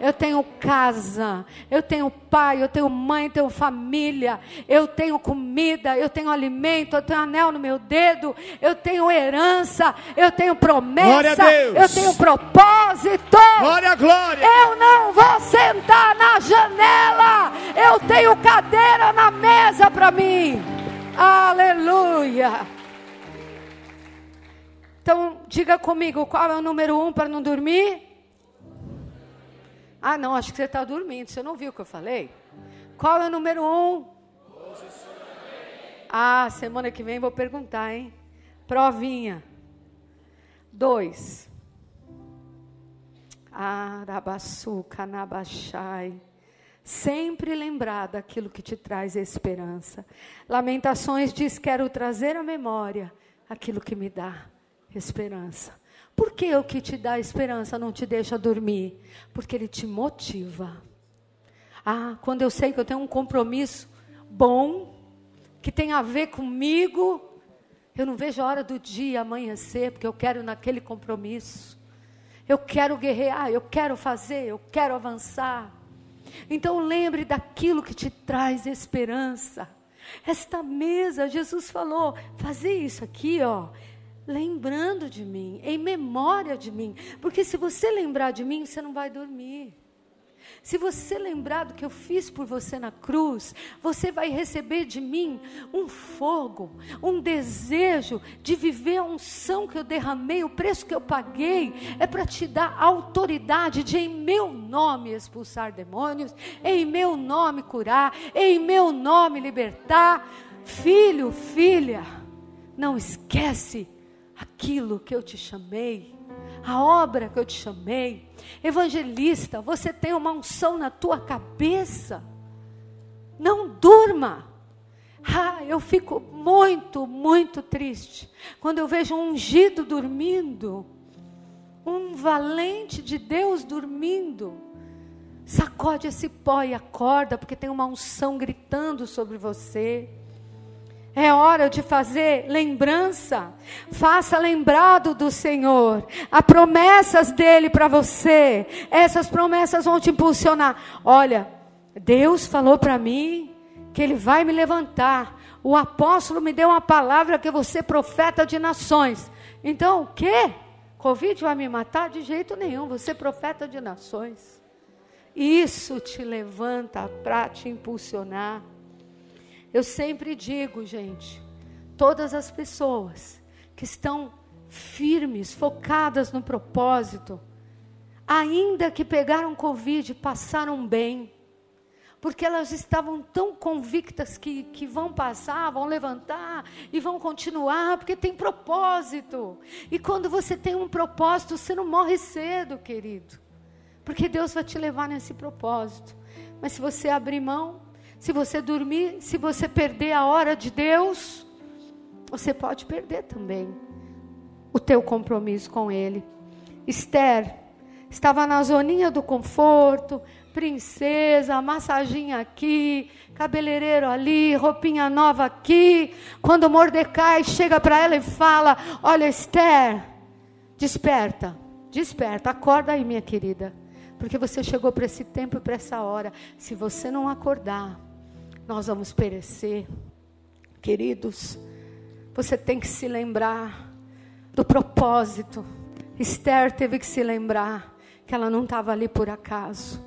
S1: eu tenho casa, eu tenho pai, eu tenho mãe, eu tenho família, eu tenho comida, eu tenho alimento, eu tenho anel no meu dedo, eu tenho herança, eu tenho promessa, eu tenho propósito.
S2: Glória, glória.
S1: Eu não vou sentar na janela, eu tenho cadeira na mesa para mim. Aleluia. Então, diga comigo, qual é o número um para não dormir? Ah, não, acho que você está dormindo. Você não viu o que eu falei? Qual é o número um? Ah, semana que vem vou perguntar, hein? Provinha. Dois. Arabaçu, canabachai. Sempre lembrar daquilo que te traz esperança. Lamentações diz: Quero trazer à memória aquilo que me dá esperança. Por que o que te dá esperança não te deixa dormir? Porque ele te motiva. Ah, quando eu sei que eu tenho um compromisso bom, que tem a ver comigo, eu não vejo a hora do dia amanhecer, porque eu quero naquele compromisso. Eu quero guerrear, eu quero fazer, eu quero avançar. Então lembre daquilo que te traz esperança. Esta mesa, Jesus falou, fazer isso aqui, ó, lembrando de mim, em memória de mim. Porque se você lembrar de mim, você não vai dormir. Se você lembrar do que eu fiz por você na cruz, você vai receber de mim um fogo, um desejo de viver a unção que eu derramei, o preço que eu paguei, é para te dar autoridade de em meu nome expulsar demônios, em meu nome curar, em meu nome libertar. Filho, filha, não esquece aquilo que eu te chamei, a obra que eu te chamei. Evangelista, você tem uma unção na tua cabeça. Não durma. Ah, eu fico muito, muito triste quando eu vejo um ungido dormindo, um valente de Deus dormindo. Sacode esse pó e acorda, porque tem uma unção gritando sobre você. É hora de fazer lembrança. Faça lembrado do Senhor. Há promessas dele para você. Essas promessas vão te impulsionar. Olha, Deus falou para mim que ele vai me levantar. O apóstolo me deu uma palavra que você profeta de nações. Então, o quê? Covid vai me matar? De jeito nenhum. Você profeta de nações. Isso te levanta para te impulsionar. Eu sempre digo, gente, todas as pessoas que estão firmes, focadas no propósito, ainda que pegaram Covid, passaram bem, porque elas estavam tão convictas que, que vão passar, vão levantar e vão continuar, porque tem propósito. E quando você tem um propósito, você não morre cedo, querido, porque Deus vai te levar nesse propósito. Mas se você abrir mão, se você dormir, se você perder a hora de Deus, você pode perder também o teu compromisso com Ele. Esther estava na zoninha do conforto, princesa, massaginha aqui, cabeleireiro ali, roupinha nova aqui. Quando Mordecai chega para ela e fala: Olha, Esther, desperta, desperta, acorda aí, minha querida, porque você chegou para esse tempo e para essa hora. Se você não acordar, nós vamos perecer. Queridos, você tem que se lembrar do propósito. Esther teve que se lembrar que ela não estava ali por acaso.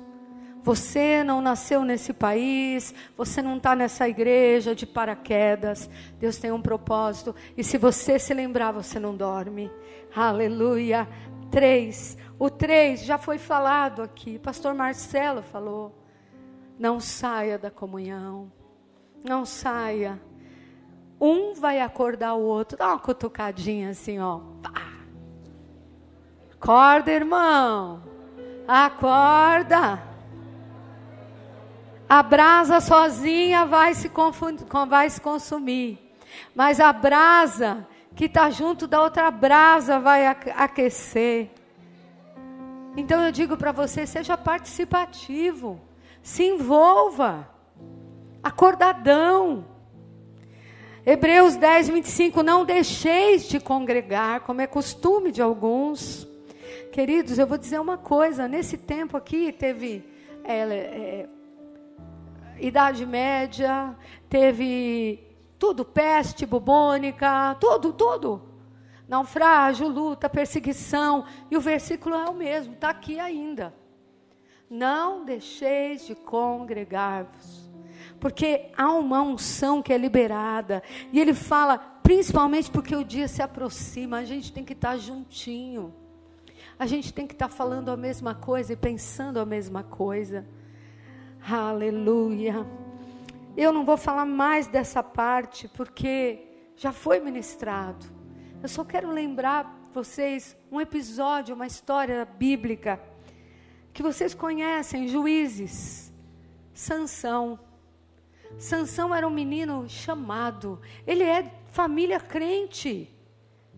S1: Você não nasceu nesse país, você não está nessa igreja de paraquedas. Deus tem um propósito. E se você se lembrar, você não dorme. Aleluia. Três. O três já foi falado aqui. Pastor Marcelo falou. Não saia da comunhão. Não saia. Um vai acordar o outro. Dá uma cutucadinha assim, ó. Acorda, irmão. Acorda. A brasa sozinha vai se, confundir, vai se consumir. Mas a brasa que está junto da outra brasa vai aquecer. Então eu digo para você: seja participativo. Se envolva. Acordadão. Hebreus 10, 25. Não deixeis de congregar, como é costume de alguns. Queridos, eu vou dizer uma coisa: nesse tempo aqui teve é, é, Idade Média, teve tudo, peste bubônica, tudo, tudo. Naufrágio, luta, perseguição. E o versículo é o mesmo, está aqui ainda. Não deixeis de congregar-vos. Porque há uma unção que é liberada. E ele fala, principalmente porque o dia se aproxima, a gente tem que estar juntinho. A gente tem que estar falando a mesma coisa e pensando a mesma coisa. Aleluia. Eu não vou falar mais dessa parte porque já foi ministrado. Eu só quero lembrar vocês um episódio, uma história bíblica que vocês conhecem, Juízes, Sansão. Sansão era um menino chamado. Ele é família crente,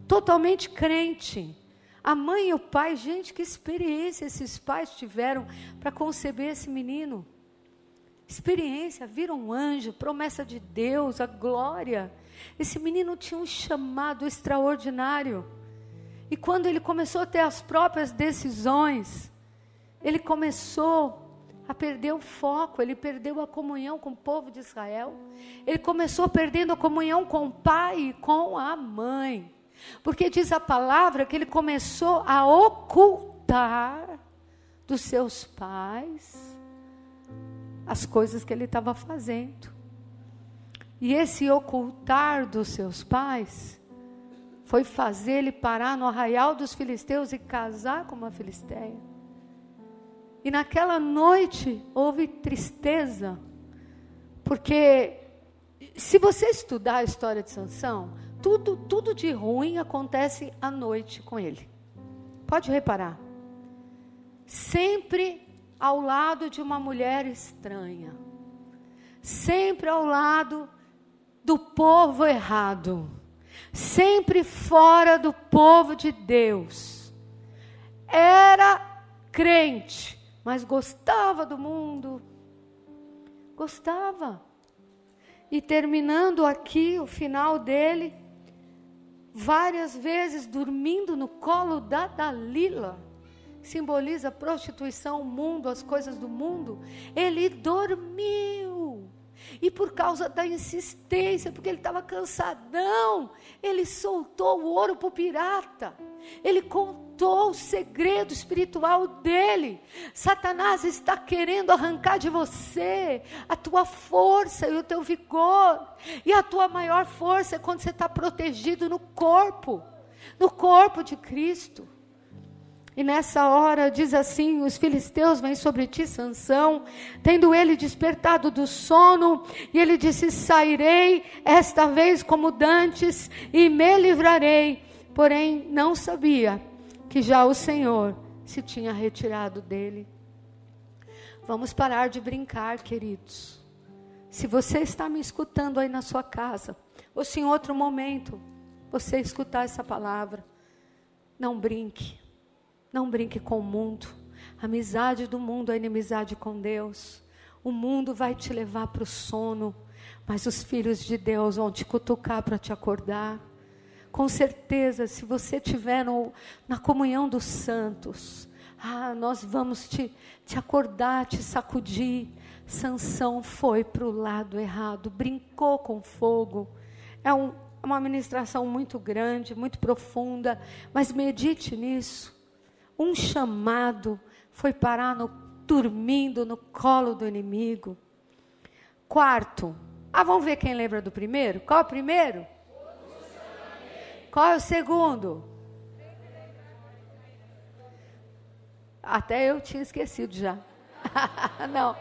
S1: totalmente crente. A mãe e o pai, gente, que experiência esses pais tiveram para conceber esse menino. Experiência, viram um anjo, promessa de Deus, a glória. Esse menino tinha um chamado extraordinário. E quando ele começou a ter as próprias decisões, ele começou a perder o foco, ele perdeu a comunhão com o povo de Israel. Ele começou perdendo a comunhão com o pai e com a mãe. Porque diz a palavra que ele começou a ocultar dos seus pais as coisas que ele estava fazendo. E esse ocultar dos seus pais foi fazer ele parar no arraial dos filisteus e casar com uma filisteia. E naquela noite houve tristeza, porque se você estudar a história de Sansão, tudo, tudo de ruim acontece à noite com ele. pode reparar. Sempre ao lado de uma mulher estranha. Sempre ao lado do povo errado. Sempre fora do povo de Deus. Era crente, mas gostava do mundo. Gostava. E terminando aqui o final dele, várias vezes dormindo no colo da Dalila, simboliza a prostituição, o mundo, as coisas do mundo. Ele dormiu. E por causa da insistência, porque ele estava cansadão, ele soltou o ouro para o pirata. Ele contou o segredo espiritual dele. Satanás está querendo arrancar de você a tua força e o teu vigor. E a tua maior força é quando você está protegido no corpo no corpo de Cristo. E nessa hora diz assim: os filisteus vêm sobre ti, Sansão, tendo ele despertado do sono, e ele disse: Sairei esta vez como dantes e me livrarei. Porém, não sabia que já o Senhor se tinha retirado dele. Vamos parar de brincar, queridos. Se você está me escutando aí na sua casa, ou se em outro momento você escutar essa palavra, não brinque não brinque com o mundo. A amizade do mundo é inimizade com Deus. O mundo vai te levar para o sono, mas os filhos de Deus vão te cutucar para te acordar. Com certeza, se você estiver na comunhão dos santos, ah, nós vamos te, te acordar, te sacudir. Sansão foi para o lado errado, brincou com fogo. É um, uma ministração muito grande, muito profunda, mas medite nisso um chamado foi parar no, dormindo no colo do inimigo. Quarto, ah, vamos ver quem lembra do primeiro? Qual é o primeiro? Qual é o segundo? Até eu tinha esquecido já. Não.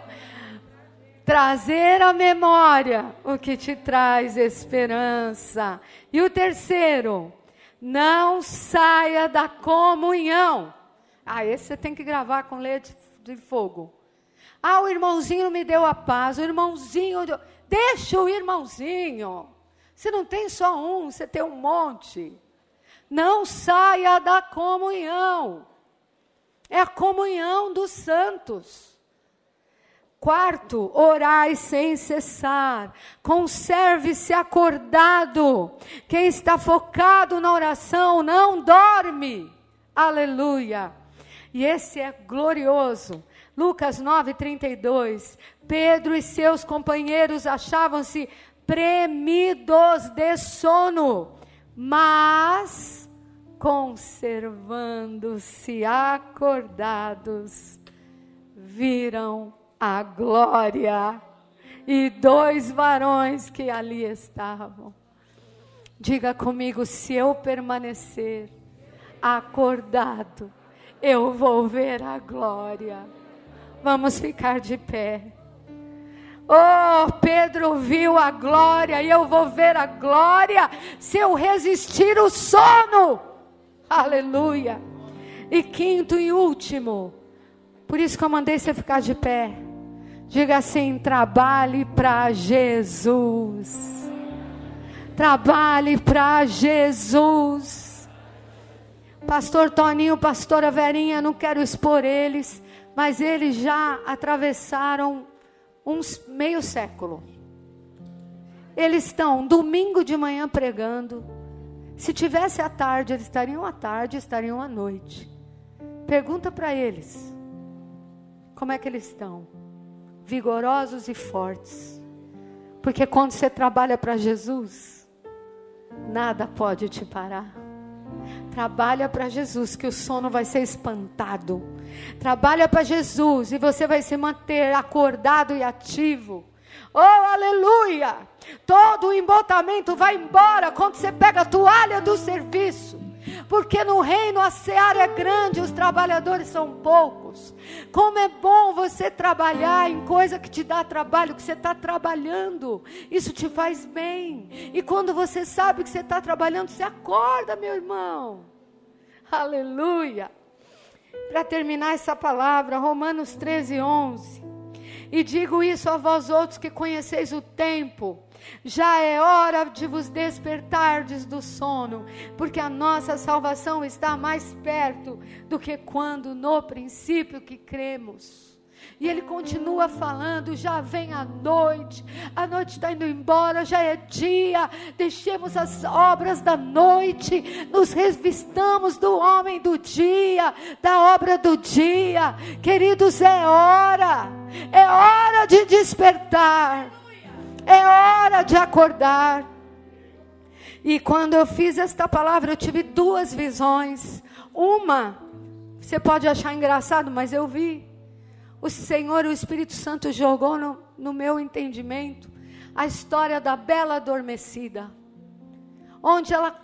S1: Trazer à memória o que te traz esperança. E o terceiro, não saia da comunhão. Ah, esse você tem que gravar com leite de fogo. Ah, o irmãozinho me deu a paz, o irmãozinho. Deixa o irmãozinho. Você não tem só um, você tem um monte. Não saia da comunhão. É a comunhão dos santos. Quarto, orai sem cessar. Conserve-se acordado. Quem está focado na oração não dorme. Aleluia. E esse é glorioso. Lucas 9, 32. Pedro e seus companheiros achavam-se premidos de sono, mas conservando-se acordados, viram a glória e dois varões que ali estavam. Diga comigo: se eu permanecer acordado, eu vou ver a glória. Vamos ficar de pé. Oh, Pedro viu a glória e eu vou ver a glória se eu resistir o sono. Aleluia. E quinto e último, por isso que eu mandei você ficar de pé. Diga assim: trabalhe para Jesus. Trabalhe para Jesus. Pastor Toninho, pastora Verinha, não quero expor eles, mas eles já atravessaram uns meio século. Eles estão domingo de manhã pregando. Se tivesse à tarde, eles estariam à tarde, estariam à noite. Pergunta para eles como é que eles estão? Vigorosos e fortes. Porque quando você trabalha para Jesus, nada pode te parar. Trabalha para Jesus, que o sono vai ser espantado. Trabalha para Jesus e você vai se manter acordado e ativo. Oh, aleluia! Todo o embotamento vai embora quando você pega a toalha do serviço. Porque no reino a seara é grande, os trabalhadores são poucos. Como é bom você trabalhar em coisa que te dá trabalho, que você está trabalhando. Isso te faz bem. E quando você sabe que você está trabalhando, você acorda, meu irmão. Aleluia. para terminar essa palavra, Romanos 13, 11. E digo isso a vós outros que conheceis o tempo. Já é hora de vos despertardes do sono, porque a nossa salvação está mais perto do que quando no princípio que cremos. E ele continua falando: já vem a noite, a noite está indo embora, já é dia. Deixemos as obras da noite, nos revistamos do homem do dia, da obra do dia. Queridos, é hora, é hora de despertar, é hora de acordar. E quando eu fiz esta palavra, eu tive duas visões. Uma, você pode achar engraçado, mas eu vi o Senhor, o Espírito Santo jogou no, no meu entendimento a história da bela adormecida, onde ela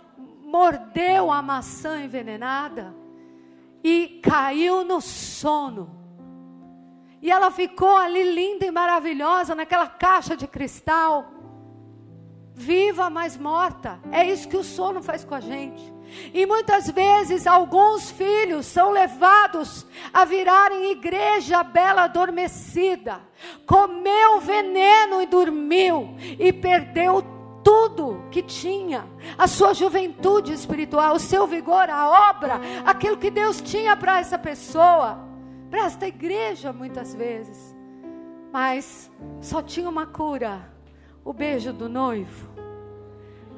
S1: mordeu a maçã envenenada e caiu no sono. E ela ficou ali linda e maravilhosa naquela caixa de cristal, viva, mas morta. É isso que o sono faz com a gente. E muitas vezes alguns filhos são levados a virarem igreja bela adormecida, comeu veneno e dormiu e perdeu tudo que tinha, a sua juventude espiritual, o seu vigor, a obra, aquilo que Deus tinha para essa pessoa, para esta igreja muitas vezes. Mas só tinha uma cura: o beijo do noivo.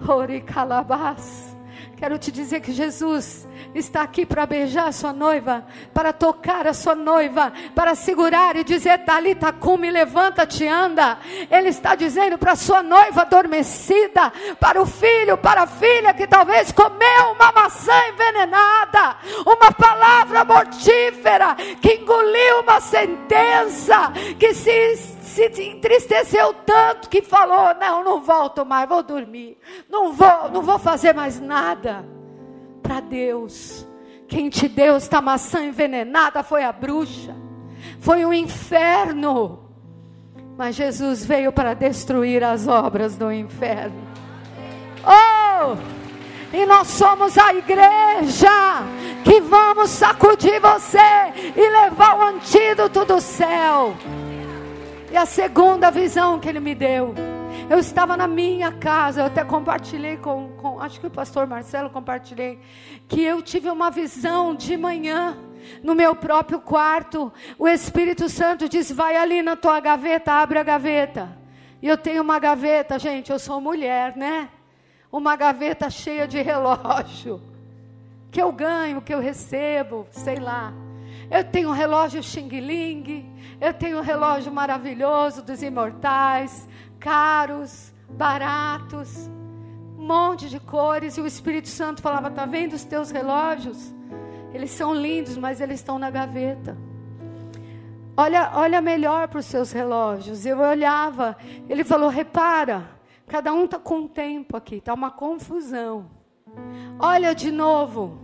S1: Ori calabás Quero te dizer que Jesus está aqui para beijar a sua noiva, para tocar a sua noiva, para segurar e dizer: Talita, cume, levanta-te, anda. Ele está dizendo para a sua noiva adormecida, para o filho, para a filha que talvez comeu uma maçã envenenada, uma palavra mortífera, que engoliu uma sentença, que se se entristeceu tanto que falou: Não, não volto mais, vou dormir. Não vou, não vou fazer mais nada. Para Deus, quem te deu esta maçã envenenada foi a bruxa, foi o inferno. Mas Jesus veio para destruir as obras do inferno. Oh! E nós somos a igreja que vamos sacudir você e levar o antídoto do céu. E a segunda visão que ele me deu, eu estava na minha casa, eu até compartilhei com, com, acho que o pastor Marcelo compartilhei, que eu tive uma visão de manhã, no meu próprio quarto. O Espírito Santo diz: vai ali na tua gaveta, abre a gaveta. E eu tenho uma gaveta, gente, eu sou mulher, né? Uma gaveta cheia de relógio. Que eu ganho, que eu recebo, sei lá. Eu tenho um relógio Xing Ling, eu tenho um relógio maravilhoso dos imortais, caros, baratos, um monte de cores. E o Espírito Santo falava: Está vendo os teus relógios? Eles são lindos, mas eles estão na gaveta. Olha, olha melhor para os seus relógios. Eu olhava, ele falou: repara, cada um está com um tempo aqui, está uma confusão. Olha de novo,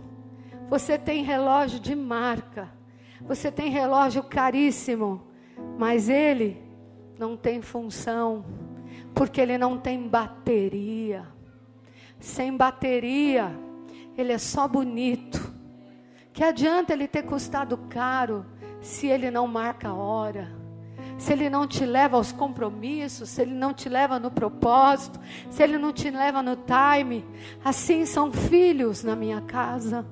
S1: você tem relógio de marca, você tem relógio caríssimo, mas ele não tem função, porque ele não tem bateria. Sem bateria, ele é só bonito. Que adianta ele ter custado caro se ele não marca a hora? Se ele não te leva aos compromissos, se ele não te leva no propósito, se ele não te leva no time. Assim são filhos na minha casa.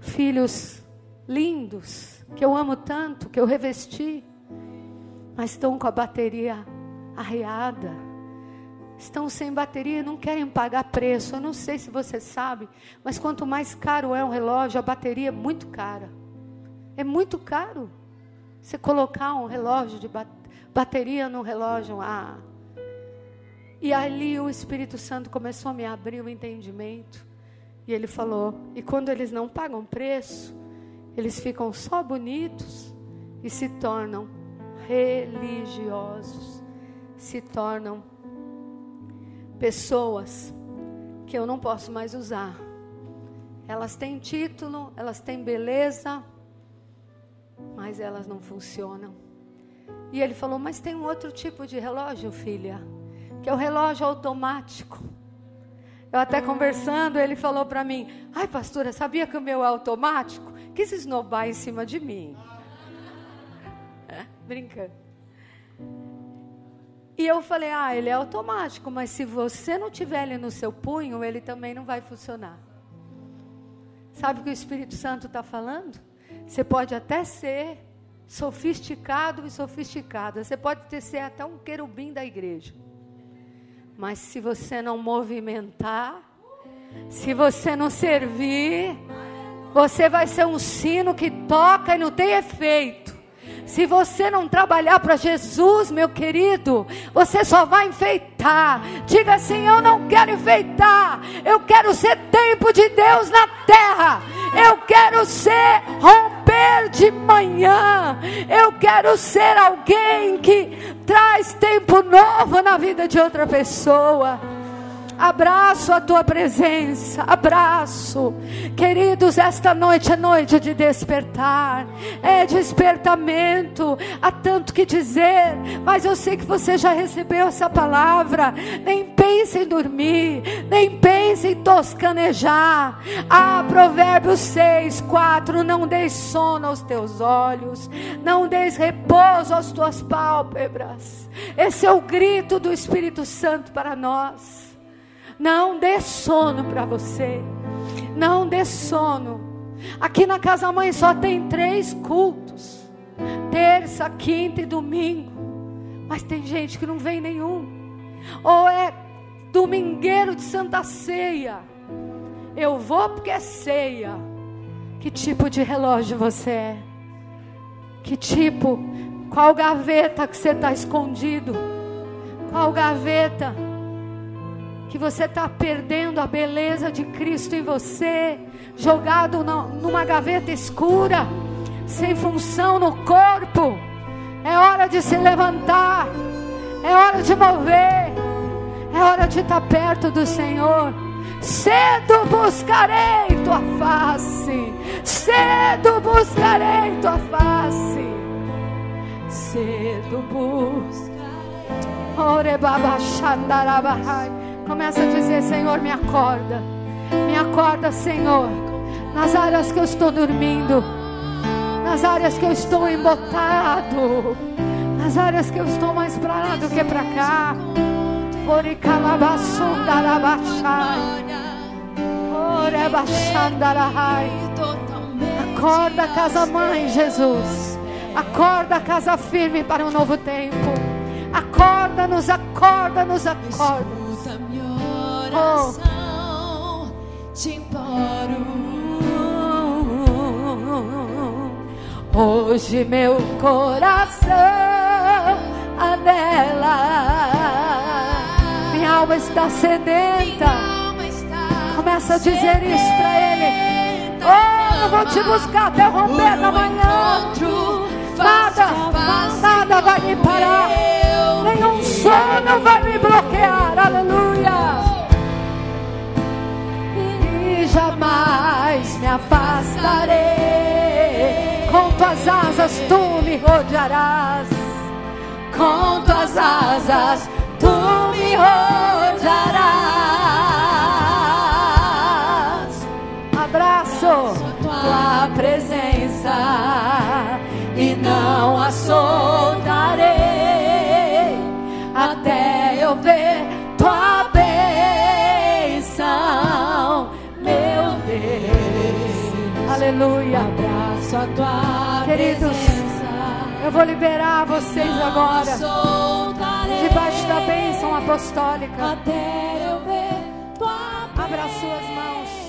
S1: Filhos lindos, que eu amo tanto, que eu revesti mas estão com a bateria arreada. Estão sem bateria, não querem pagar preço. Eu não sei se você sabe, mas quanto mais caro é um relógio, a bateria é muito cara. É muito caro. Você colocar um relógio de bateria no relógio, ah. E ali o Espírito Santo começou a me abrir o entendimento. E ele falou: e quando eles não pagam preço, eles ficam só bonitos e se tornam religiosos se tornam pessoas que eu não posso mais usar. Elas têm título, elas têm beleza, mas elas não funcionam. E ele falou: Mas tem um outro tipo de relógio, filha, que é o relógio automático. Eu até conversando, ele falou para mim: Ai, pastora, sabia que o meu é automático? Quis esnobar em cima de mim. É, brincando. E eu falei: ah, ele é automático, mas se você não tiver ele no seu punho, ele também não vai funcionar. Sabe o que o Espírito Santo está falando? Você pode até ser sofisticado e sofisticada. Você pode ter, ser até um querubim da igreja. Mas se você não movimentar, se você não servir, você vai ser um sino que toca e não tem efeito. Se você não trabalhar para Jesus, meu querido, você só vai enfeitar. Diga assim: Eu não quero enfeitar, eu quero ser tempo de Deus na terra. Eu quero ser romper de manhã. Eu quero ser alguém que traz tempo novo na vida de outra pessoa. Abraço a tua presença, abraço. Queridos, esta noite é noite de despertar, é despertamento. Há tanto que dizer, mas eu sei que você já recebeu essa palavra. Nem pense em dormir, nem pense em toscanejar. Ah, Provérbios 6, 4: Não deis sono aos teus olhos, não deis repouso às tuas pálpebras. Esse é o grito do Espírito Santo para nós. Não dê sono para você. Não dê sono. Aqui na Casa Mãe só tem três cultos: terça, quinta e domingo. Mas tem gente que não vem nenhum. Ou é domingueiro de Santa Ceia. Eu vou porque é ceia. Que tipo de relógio você é? Que tipo? Qual gaveta que você está escondido? Qual gaveta? Que você está perdendo a beleza de Cristo em você, jogado numa gaveta escura, sem função no corpo. É hora de se levantar, é hora de mover, é hora de estar tá perto do Senhor. Cedo buscarei tua face, cedo buscarei tua face, cedo buscarei. Ore baba shandarabahai. Começa a dizer: Senhor, me acorda. Me acorda, Senhor. Nas áreas que eu estou dormindo. Nas áreas que eu estou embotado. Nas áreas que eu estou mais para lá do que para cá. Acorda, casa mãe, Jesus. Acorda, casa firme para um novo tempo. Acorda-nos, acorda-nos, acorda
S3: te imploro.
S1: Hoje meu coração anela. Minha alma está sedenta. Começa a dizer isso para ele. Oh, eu vou te buscar até romper da manhã. Nada, nada vai me parar. Nenhum sono vai me bloquear. Aleluia jamais me afastarei. Com tuas asas tu me rodearás. Com tuas asas tu me rodearás. Abraço tua presença e não a soltarei Queridos, eu vou liberar vocês agora. Debaixo da bênção apostólica. Abra suas mãos.